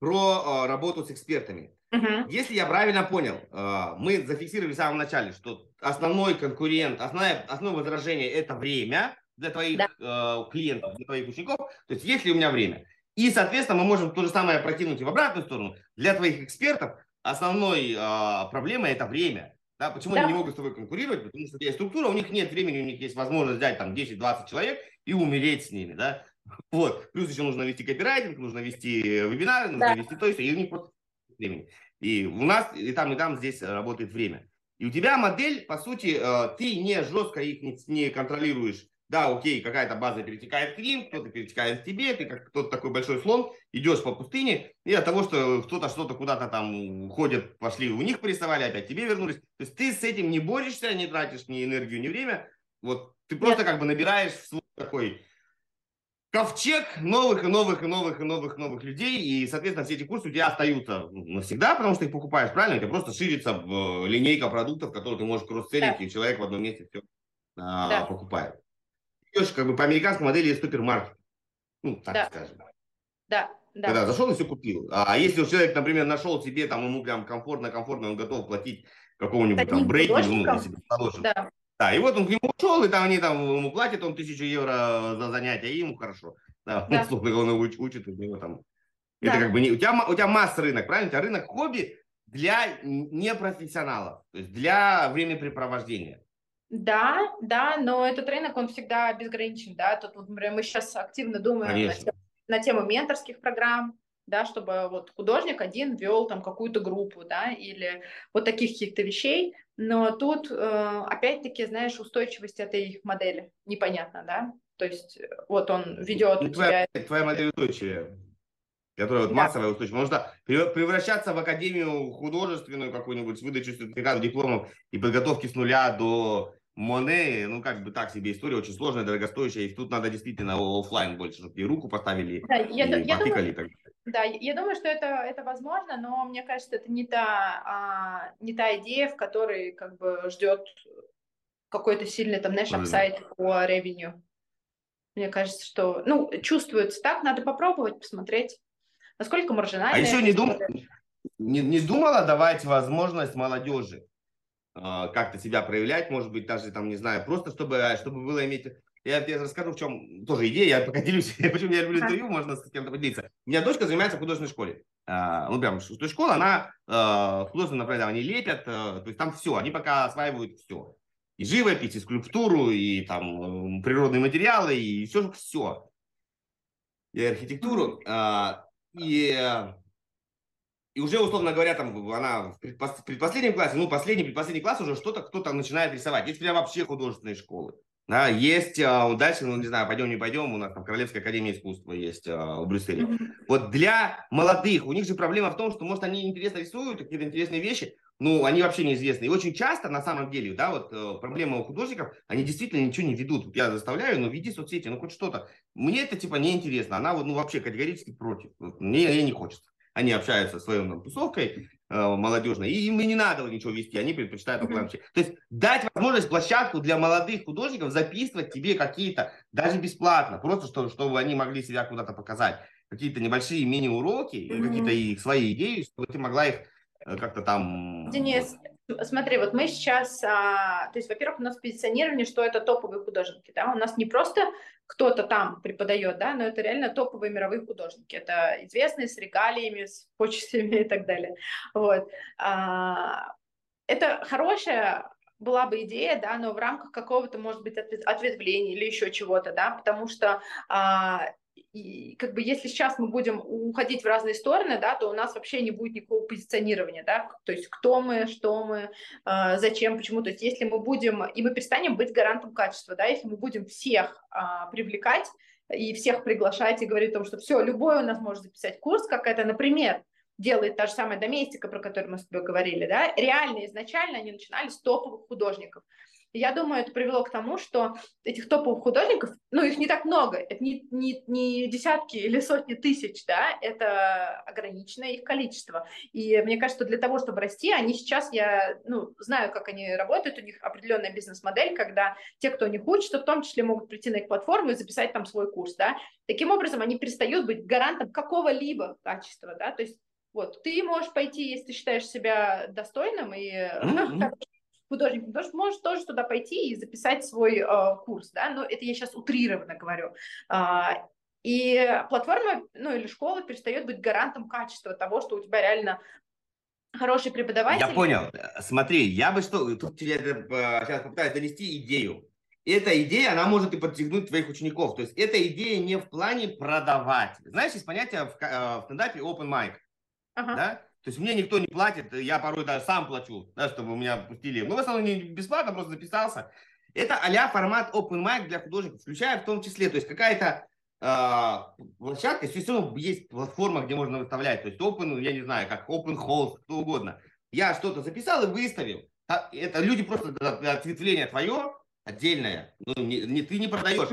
про э, работу с экспертами. Угу. Если я правильно понял, э, мы зафиксировали в самом начале, что основной конкурент, основное, основное возражение – это время для твоих да. клиентов, для твоих учеников. То есть, есть ли у меня время? И, соответственно, мы можем то же самое прокинуть и в обратную сторону. Для твоих экспертов основной проблемой – это время. Да, почему да. они не могут с тобой конкурировать? Потому что у тебя есть структура, у них нет времени, у них есть возможность взять там 10-20 человек и умереть с ними, да. [laughs] Вот. Плюс еще нужно вести копирайтинг, нужно вести вебинары, нужно да. вести то есть, и у них просто времени. И у нас и там, и там здесь работает время. И у тебя модель, по сути, э, ты не жестко их не контролируешь да, окей, какая-то база перетекает к ним, кто-то перетекает к тебе, ты как кто-то такой большой слон, идешь по пустыне, и от того, что кто-то что-то куда-то там ходит, пошли, у них порисовали, опять тебе вернулись. То есть ты с этим не борешься, не тратишь ни энергию, ни время, вот ты просто Нет. как бы набираешь свой такой ковчег новых и новых и новых и новых и новых людей, и, соответственно, все эти курсы у тебя остаются навсегда, потому что ты их покупаешь правильно, у тебя просто ширится э, линейка продуктов, которые ты можешь кросс-селить, да. и человек в одном месте все а, да. покупает. Идешь как бы по американской модели есть супермаркет, ну, так да. скажем. Да, да. Когда зашел и все купил. А если человек, например, нашел себе, там, ему прям комфортно, комфортно, он готов платить какому-нибудь там брейке, ну, если положим. Да. Да, и вот он к нему ушел, и там они там ему платят, он тысячу евро за занятия, и ему хорошо. Да, [laughs] да. условно он уч, учит, у него там. Да. Это как бы не. У тебя, у тебя масса рынок, правильно? У тебя рынок хобби для непрофессионалов, то есть для времяпрепровождения. Да, да, но этот рынок, он всегда безграничен, да. Тут, вот, например, мы сейчас активно думаем на тему, на тему менторских программ, да, чтобы вот художник один вел там какую-то группу, да, или вот таких каких-то вещей, но тут, э, опять-таки, знаешь, устойчивость этой модели непонятно, да, то есть э, вот он ведет ну, твоя, тебя... твоя модель устойчивая, которая вот да. массовая устойчивая, потому что превращаться в академию художественную какую-нибудь с выдачей сертификатов, дипломов и подготовки с нуля до Моне, ну, как бы так себе история, очень сложная, дорогостоящая, и тут надо действительно офлайн больше, чтобы и руку поставили, да, я, и я потыкали. Думаю, да, я думаю, что это, это возможно, но мне кажется, это не та, а, не та идея, в которой как бы ждет какой-то сильный, там, знаешь, апсайт по ревеню. Мне кажется, что, ну, чувствуется так, надо попробовать, посмотреть, насколько маржинально. А еще не, дум... не, не думала давать возможность молодежи как-то себя проявлять, может быть, даже там, не знаю, просто чтобы, чтобы было иметь... Я тебе расскажу, в чем тоже идея, я пока делюсь, [laughs] почему я люблю интервью, можно с кем-то поделиться. У меня дочка занимается в художественной школе. А, ну, прям, то есть школа, она в художественном направлении, они лепят, то есть там все, они пока осваивают все. И живопись, и скульптуру, и там природные материалы, и все, все. И архитектуру. И и уже, условно говоря, там она в предпоследнем классе, ну, последний, предпоследний класс уже что-то кто-то начинает рисовать. Есть прям вообще художественные школы. Да, есть а, дальше, ну, не знаю, пойдем, не пойдем, у нас там Королевская академия искусства есть а, в Брюсселе. Mm-hmm. Вот для молодых, у них же проблема в том, что, может, они интересно рисуют, какие-то интересные вещи, ну, они вообще неизвестны. И очень часто, на самом деле, да, вот э, проблема у художников, они действительно ничего не ведут. Я заставляю, ну, веди соцсети, ну, хоть что-то. Мне это, типа, неинтересно. Она, вот, ну, вообще категорически против. Мне, мне не хочется они общаются с своей там, тусовкой э, молодежной, и им и не надо ничего вести, они предпочитают mm-hmm. вообще. То есть дать возможность площадку для молодых художников записывать тебе какие-то, даже бесплатно, просто что, чтобы они могли себя куда-то показать, какие-то небольшие мини-уроки, mm-hmm. какие-то их свои идеи, чтобы ты могла их э, как-то там... Денис, Смотри, вот мы сейчас, а, то есть, во-первых, у нас позиционирование, что это топовые художники, да, у нас не просто кто-то там преподает, да, но это реально топовые мировые художники, это известные с регалиями, с почестями и так далее, вот. А, это хорошая была бы идея, да, но в рамках какого-то, может быть, ответвления или еще чего-то, да, потому что а, и как бы если сейчас мы будем уходить в разные стороны, да, то у нас вообще не будет никакого позиционирования, да, то есть кто мы, что мы, э, зачем, почему, то есть если мы будем, и мы перестанем быть гарантом качества, да, если мы будем всех э, привлекать и всех приглашать и говорить о том, что все, любой у нас может записать курс, как это, например, делает та же самая доместика, про которую мы с тобой говорили, да, реально изначально они начинали с топовых художников, я думаю, это привело к тому, что этих топовых художников, ну, их не так много, это не, не, не десятки или сотни тысяч, да, это ограниченное их количество. И мне кажется, что для того, чтобы расти, они сейчас, я, ну, знаю, как они работают, у них определенная бизнес-модель, когда те, кто у них учится, в том числе могут прийти на их платформу и записать там свой курс, да. Таким образом, они перестают быть гарантом какого-либо качества, да, то есть вот, ты можешь пойти, если ты считаешь себя достойным и mm-hmm [laughs] потому что можешь тоже туда пойти и записать свой э, курс, да, но это я сейчас утрированно говорю. А, и платформа, ну или школа перестает быть гарантом качества того, что у тебя реально хороший преподаватель. Я понял. Смотри, я бы что, тут я сейчас попытаюсь донести идею. Эта идея, она может и подтягнуть твоих учеников. То есть эта идея не в плане продавать. Знаешь, есть понятие в, э, в стендапе open mic. Ага. Да? То есть мне никто не платит, я порой даже сам плачу, да, чтобы меня пустили. Ну, в основном не бесплатно, просто записался. Это а формат open mic для художников, включая в том числе, то есть какая-то э, площадка, естественно, есть платформа, где можно выставлять, то есть open, я не знаю, как open host, что угодно. Я что-то записал и выставил. Это люди просто ответвление твое отдельное, ну, не, не, ты не продаешь.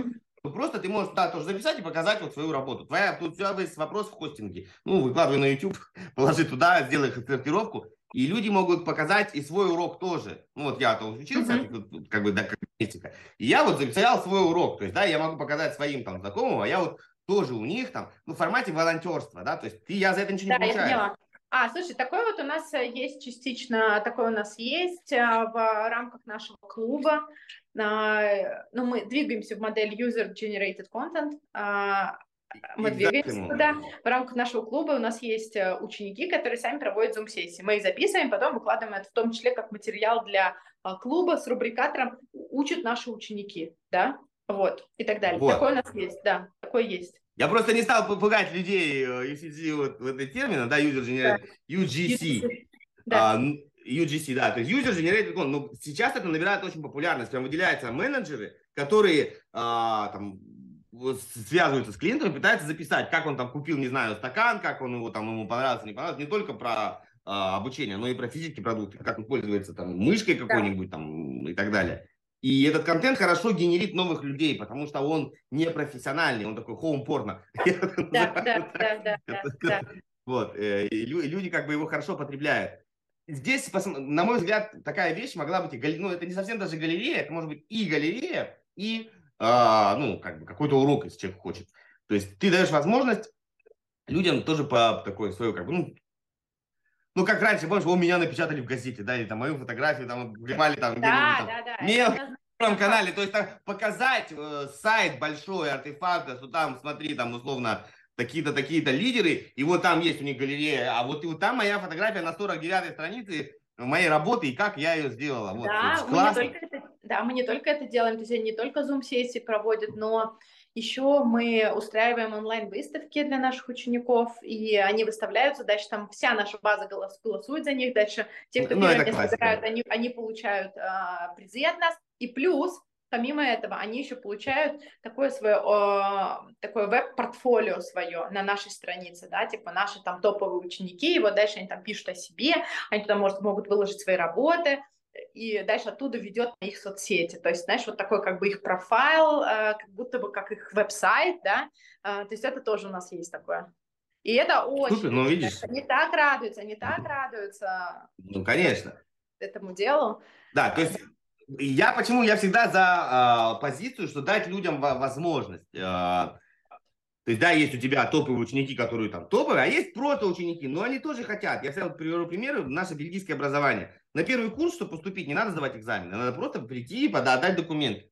Просто ты можешь да, тоже записать и показать вот свою работу. Твоя, тут тебя есть вопрос в хостинге. Ну, выкладывай на YouTube, [laughs] положи туда, сделай сортировку, и люди могут показать и свой урок тоже. Ну, вот я-то учился, uh-huh. как бы, да, как этика. И я вот записал свой урок. То есть, да, я могу показать своим там знакомым, а я вот тоже у них там, ну, в формате волонтерства, да, то есть ты, я за это ничего да, не получаю. А, слушай, такой вот у нас э, есть частично, такой у нас есть а, в рамках нашего клуба. А, ну, мы двигаемся в модель user-generated content. А, мы двигаемся туда. В рамках нашего клуба у нас есть э, ученики, которые сами проводят зум-сессии. Мы их записываем, потом выкладываем это в том числе как материал для клуба с рубрикатором «Учат наши ученики», да, вот, и так далее. Вот. Такой у нас есть, да, такой есть. Я просто не стал попугать людей UCC э, вот в этой термина, да, User Generated. UGC. Да. А, UGC, да, то есть User Generated Content. Но сейчас это набирает очень популярность, прям выделяются менеджеры, которые а, там связываются с клиентом и пытаются записать, как он там купил, не знаю, стакан, как он его там ему понравился, не понравился, не только про а, обучение, но и про физические продукты, как он пользуется там мышкой какой-нибудь да. там и так далее. И этот контент хорошо генерит новых людей, потому что он не профессиональный, он такой хоум-порно. [laughs] Да, да, да, да. [laughs] Вот, э, люди как бы его хорошо потребляют. Здесь, на мой взгляд, такая вещь могла быть, ну, это не совсем даже галерея, это может быть и галерея, и, а, ну, как бы какой-то урок, если человек хочет. То есть ты даешь возможность людям тоже по такой свою, как бы, ну, ну, как раньше, помнишь, у меня напечатали в газете, да, или там мою фотографию там вливали там, да, там. да, да, мелко на канале, то есть так, показать э, сайт большой артефакта, что там, смотри, там условно такие-то, такие-то лидеры, и вот там есть у них галерея, а вот, и вот там моя фотография на 49 странице моей работы и как я ее сделала. Вот, да, мы не только это, да, мы не только это делаем, то есть они не только зум-сессии проводят, но еще мы устраиваем онлайн-выставки для наших учеников, и они выставляются, дальше там вся наша база голос, голосует за них, дальше те, кто ну, первое место собирают, они, они получают а, призы от нас, и плюс Помимо этого, они еще получают такое свое, о, такое веб-портфолио свое на нашей странице, да, типа наши там топовые ученики, и вот дальше они там пишут о себе, они туда может, могут выложить свои работы, и дальше оттуда ведет на их соцсети. То есть, знаешь, вот такой как бы их профайл, э, как будто бы как их веб-сайт, да, э, то есть это тоже у нас есть такое. И это очень... Слушай, ну видишь... Они так радуются, они так радуются... Ну, конечно. Этому делу. Да, то есть я почему я всегда за э, позицию, что дать людям возможность. Э, то есть, да, есть у тебя топовые ученики, которые там топовые, а есть просто ученики, но они тоже хотят. Я всегда приведу примеры, наше бельгийское образование. На первый курс, чтобы поступить, не надо сдавать экзамены, надо просто прийти и подать документ.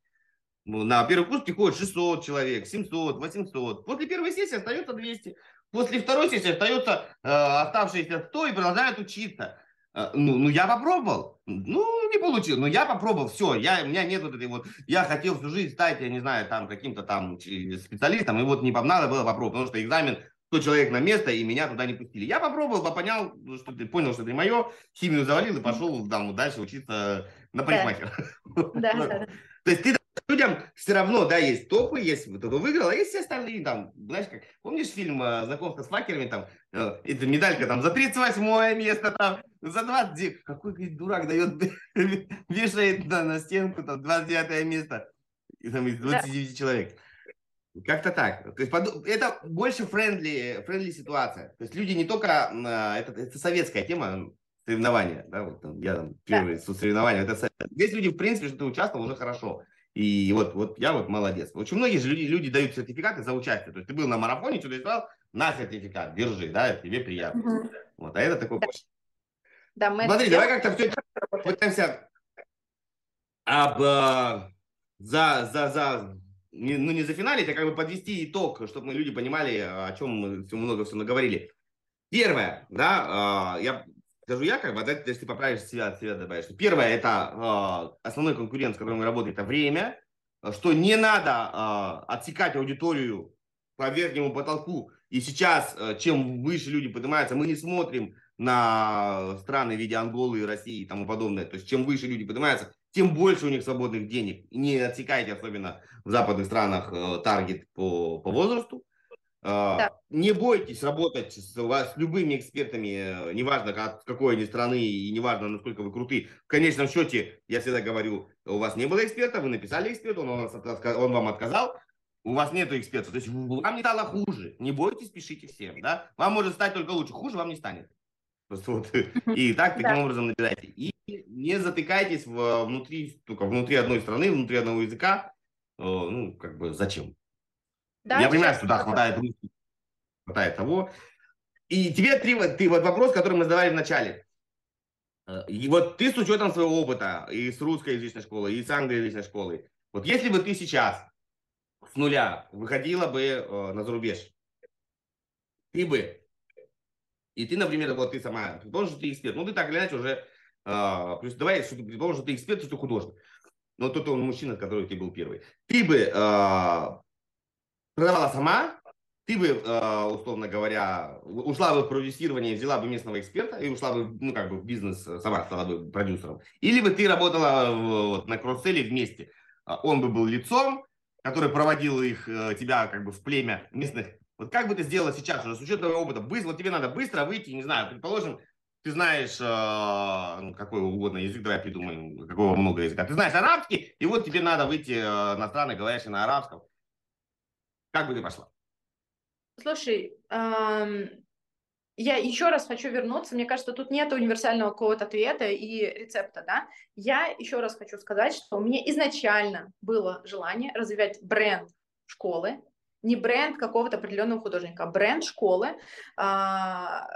Ну, на первый курс приходит 600 человек, 700, 800. После первой сессии остается 200. После второй сессии остается э, оставшиеся 100 и продолжают учиться. Э, ну, ну, я попробовал. Ну, не получилось. Но я попробовал. Все, я, у меня нет вот этой вот... Я хотел всю жизнь стать, я не знаю, там, каким-то там специалистом, и вот не надо было попробовать, потому что экзамен 100 человек на место, и меня туда не пустили. Я попробовал, понял, что ты понял, что ты мое, химию завалил и пошел там, дальше учиться на парикмахера. [laughs] Да, да. То есть ты людям все равно, да, есть топы, есть вот кто выиграл, а есть все остальные там, знаешь, как, помнишь фильм э, «Знакомство с факерами», там, э, эта медалька там за 38 место, там, за 20, какой говорит, дурак дает, [laughs] вешает да, на стенку, там, 29 место, и там из 29 да. человек. Как-то так. То есть это больше friendly, friendly ситуация. То есть люди не только... Э, это, это советская тема, соревнования. Да, вот, там, я там первый да. соревнования. Это, здесь люди, в принципе, что ты участвовал, уже хорошо. И вот, вот я вот молодец. Очень многие же люди, люди дают сертификаты за участие. То есть ты был на марафоне, что-то искал, на сертификат, держи, да, тебе приятно. Угу. Вот, а это такой... Да, мы Смотри, давай как-то все пытаемся об, э, за, за, за, ну не за финалить, а как бы подвести итог, чтобы мы люди понимали, о чем мы много все наговорили. Первое, да, э, я скажу я, как бы, да, если ты поправишь себя, себя добавишь. Первое, это э, основной конкурент, с которым мы работаем, это время, что не надо отсекать аудиторию по верхнему потолку. И сейчас, э, чем выше люди поднимаются, мы не смотрим на страны в виде Анголы, России и тому подобное. То есть, чем выше люди поднимаются, тем больше у них свободных денег. Не отсекайте, особенно в западных странах, э, таргет по, по возрасту. А, да. Не бойтесь работать с, с любыми экспертами, э, неважно от какой они страны и неважно, насколько вы круты. В конечном счете, я всегда говорю, у вас не было эксперта, вы написали эксперта, он, он вам отказал. у вас нету экспертов, то есть вам не стало хуже, не бойтесь, пишите всем, да, вам может стать только лучше, хуже вам не станет. Просто вот, и так, [laughs] таким да. образом набирайте. И не затыкайтесь в, внутри, только внутри одной страны, внутри одного языка, э, ну, как бы, зачем? Да, Я понимаю, что да, хватает русских, хватает того. И тебе три, ты, вот вопрос, который мы задавали в начале. Э, и вот ты с учетом своего опыта и с русской язычной школы, и с англоязычной школы, вот если бы ты сейчас с нуля выходила бы э, на зарубеж, ты бы, и ты, например, вот ты сама, предположим, что ты эксперт, ну ты так или иначе уже, э, плюс давай, предположим, что ты эксперт, что ты художник, но тот он мужчина, который ты был первый, ты бы э, продавала сама, ты бы, э, условно говоря, ушла бы в продюсирование, взяла бы местного эксперта и ушла бы, ну, как бы в бизнес, э, сама стала бы продюсером. Или бы ты работала вот, на кросселе вместе. А он бы был лицом, который проводил их, э, тебя как бы в племя местных. Вот как бы ты сделала сейчас уже с учетом опыта? Вот тебе надо быстро выйти, не знаю, предположим, ты знаешь э, какой угодно язык, давай придумаем, какого много языка. Ты знаешь арабский, и вот тебе надо выйти э, на страны, говорящие на арабском. Как бы ты пошла? Слушай, эм, я еще раз хочу вернуться. Мне кажется, тут нет универсального какого-то ответа и рецепта, да. Я еще раз хочу сказать, что у меня изначально было желание развивать бренд школы, не бренд какого-то определенного художника, а бренд школы, а,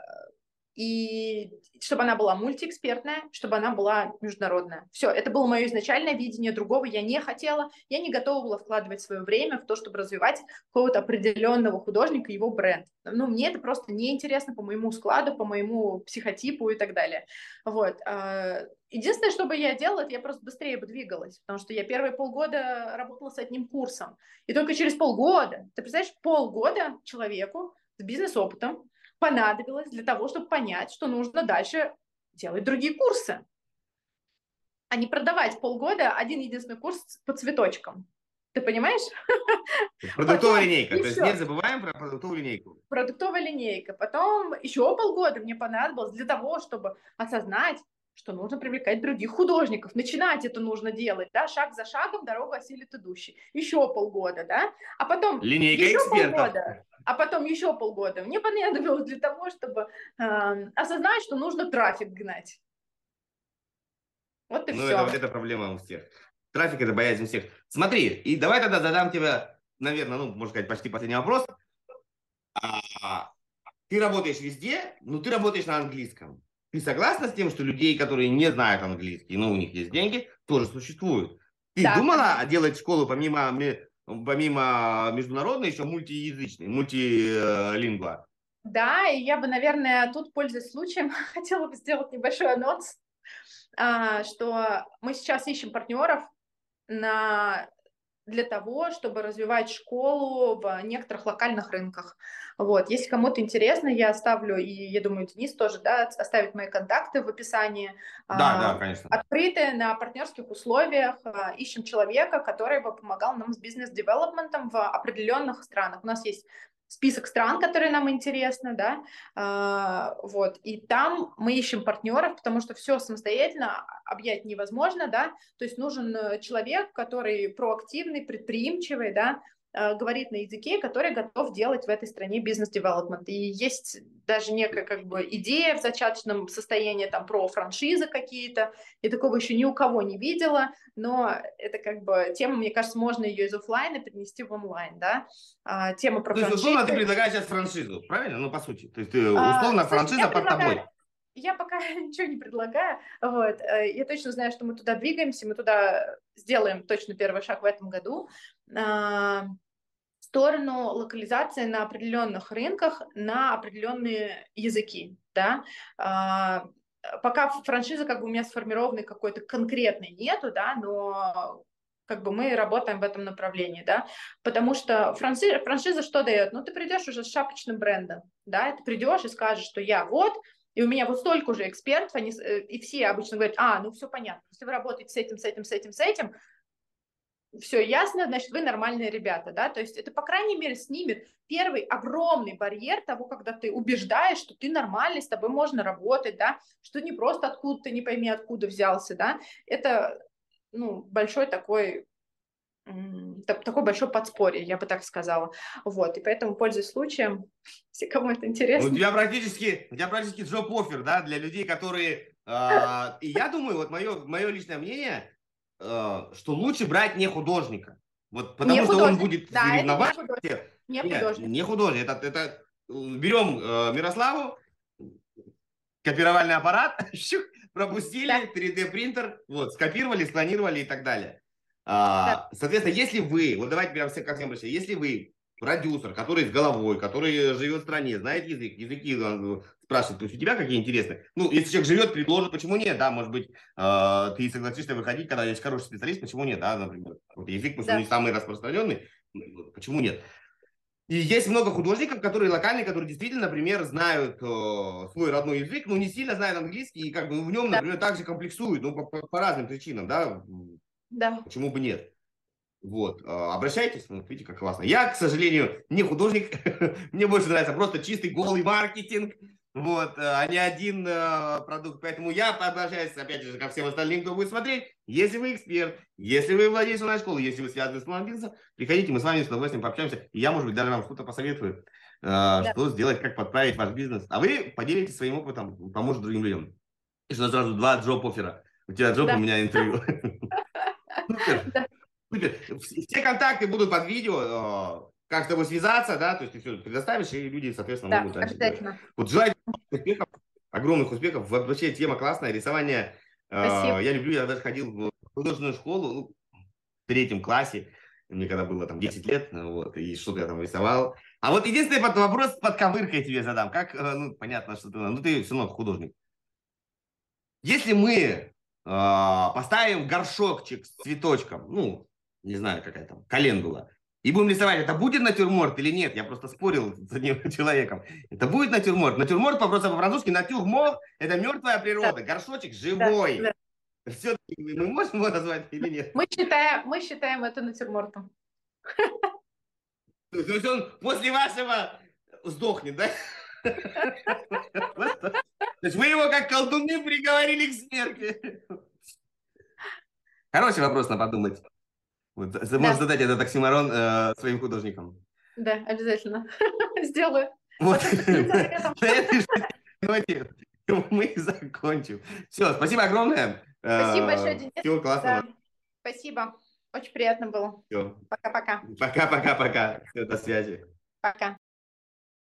и чтобы она была мультиэкспертная, чтобы она была международная. Все, это было мое изначальное видение, другого я не хотела, я не готова была вкладывать свое время в то, чтобы развивать какого-то определенного художника, его бренд. Ну, мне это просто неинтересно по моему складу, по моему психотипу и так далее. Вот. А, единственное, что бы я делала, это я просто быстрее бы двигалась, потому что я первые полгода работала с одним курсом. И только через полгода, ты представляешь, полгода человеку с бизнес-опытом, понадобилось для того, чтобы понять, что нужно дальше делать другие курсы, а не продавать полгода один единственный курс по цветочкам. Ты понимаешь? Продуктовая Потом линейка. То есть не забываем про продуктовую линейку. Продуктовая линейка. Потом еще полгода мне понадобилось для того, чтобы осознать, что нужно привлекать других художников. Начинать это нужно делать, да, шаг за шагом дорогу осилит идущий. Еще полгода, да, а потом Линейка еще экспертов. полгода, а потом еще полгода. Мне понадобилось для того, чтобы э, осознать, что нужно трафик гнать. Вот и ну, все. Это, это проблема у всех. Трафик – это боязнь у всех. Смотри, и давай тогда задам тебе, наверное, ну, можно сказать, почти последний вопрос. А, ты работаешь везде, но ты работаешь на английском. Ты согласна с тем, что людей, которые не знают английский, но у них есть деньги, тоже существуют? Ты да. думала делать школу помимо, помимо международной, еще мультиязычной, мультилингва? Да, и я бы, наверное, тут, пользуясь случаем, [laughs] хотела бы сделать небольшой анонс, а, что мы сейчас ищем партнеров на для того, чтобы развивать школу в некоторых локальных рынках. Вот. Если кому-то интересно, я оставлю, и я думаю, Денис тоже, да, оставит мои контакты в описании. Да, а, да, конечно. Открыты на партнерских условиях. А, ищем человека, который бы помогал нам с бизнес-девелопментом в определенных странах. У нас есть список стран, которые нам интересны, да, а, вот, и там мы ищем партнеров, потому что все самостоятельно объять невозможно, да, то есть нужен э, человек, который проактивный, предприимчивый, да, говорит на языке, который готов делать в этой стране бизнес-девелопмент. И есть даже некая как бы идея в зачаточном состоянии там про франшизы какие-то. И такого еще ни у кого не видела, но это как бы тема, мне кажется, можно ее из офлайна перенести в онлайн, да. А, тема про То есть, условно, ты предлагаешь сейчас франшизу, правильно? Ну, по сути. То есть, ты, а, условно, а, франшиза под тобой. Я пока [laughs] ничего не предлагаю. Вот. Э, я точно знаю, что мы туда двигаемся, мы туда сделаем точно первый шаг в этом году. Сторону локализации на определенных рынках на определенные языки, да, а, пока франшиза как бы у меня сформированной какой-то конкретной нету, да, но как бы мы работаем в этом направлении, да, потому что франшиза, франшиза что дает? Ну, ты придешь уже с шапочным брендом, да, ты придешь и скажешь, что я вот, и у меня вот столько уже экспертов, они, э, и все обычно говорят, а, ну все понятно, если вы работаете с этим, с этим, с этим, с этим, все ясно, значит, вы нормальные ребята, да, то есть это, по крайней мере, снимет первый огромный барьер того, когда ты убеждаешь, что ты нормальный, с тобой можно работать, да, что не просто откуда ты не пойми, откуда взялся, да, это, ну, большой такой такое большое подспорье, я бы так сказала. Вот, и поэтому, пользуясь случаем, [laughs] если кому это интересно. Ну, у тебя практически, у тебя практически джоб офер, да, для людей, которые... Э, и я думаю, вот мое, мое личное мнение, что лучше брать не художника. Вот потому не что художник. он будет да, соревновать. Не художник. Не художник. Не художник. Это, это берем э, Мирославу, копировальный аппарат, [laughs] пропустили, да. 3D принтер, вот, скопировали, склонировали и так далее. А, соответственно, если вы, вот давайте прям все как всем обращаться, если вы продюсер, который с головой, который живет в стране, знает язык, языки э, спрашивает, то есть у тебя какие интересные? Ну, если человек живет, предложит, почему нет, да, может быть, э, ты согласишься выходить, когда есть хороший специалист, почему нет, да, например. Вот язык, пусть да. не самый распространенный, почему нет? И есть много художников, которые локальные, которые действительно, например, знают э, свой родной язык, но не сильно знают английский, и как бы в нем, например, да. также комплексуют, ну, по, по, по разным причинам, да, да. Почему бы нет? Вот, а, обращайтесь, ну, видите, как классно. Я, к сожалению, не художник, [laughs] мне больше нравится просто чистый голый маркетинг, вот, а, а не один э, продукт. Поэтому я обращаюсь, опять же, ко всем остальным, кто будет смотреть. Если вы эксперт, если вы владелец онлайн-школы, если вы связаны с онлайн-бизнесом, приходите, мы с вами с удовольствием пообщаемся. И я, может быть, даже вам что-то посоветую, да. что сделать, как подправить ваш бизнес. А вы поделитесь своим опытом, поможет другим людям. И что сразу два джоб-оффера. У тебя джоб, да. у меня интервью. [laughs] Супер. Все контакты будут под видео, как с тобой связаться, да, то есть ты все предоставишь, и люди, соответственно, да, могут дальше. Обязательно. Вот желаю успехов, огромных успехов. Вообще тема классная, рисование. Спасибо. Я люблю, я даже ходил в художественную школу ну, в третьем классе, мне когда было там 10 лет, вот, и что-то я там рисовал. А вот единственный вопрос под ковыркой тебе задам. Как, э, ну, понятно, что ты, ну, ты все равно художник. Если мы а, поставим горшокчик с цветочком, ну, не знаю, какая там, календула, и будем рисовать, это будет натюрморт или нет? Я просто спорил [laughs] с одним человеком. Это будет натюрморт. Натюрморт просто по-французски натюрморт – это мертвая природа. Да. Горшочек живой. Да, да. Все мы можем его назвать или нет? Мы считаем, мы считаем это натюрмортом. То есть он после вашего сдохнет, да? То есть вы его как колдуны приговорили к смерти. Хороший вопрос на подумать. Вот, да. Можешь задать этот оксиморон э, своим художникам. Да, обязательно. [laughs] Сделаю. Вот. На этой ноте мы закончим. Все, спасибо огромное. Спасибо большое, Денис. Всего классного. Спасибо. Очень приятно было. Все. Пока-пока. Пока-пока-пока. Все, до связи. Пока.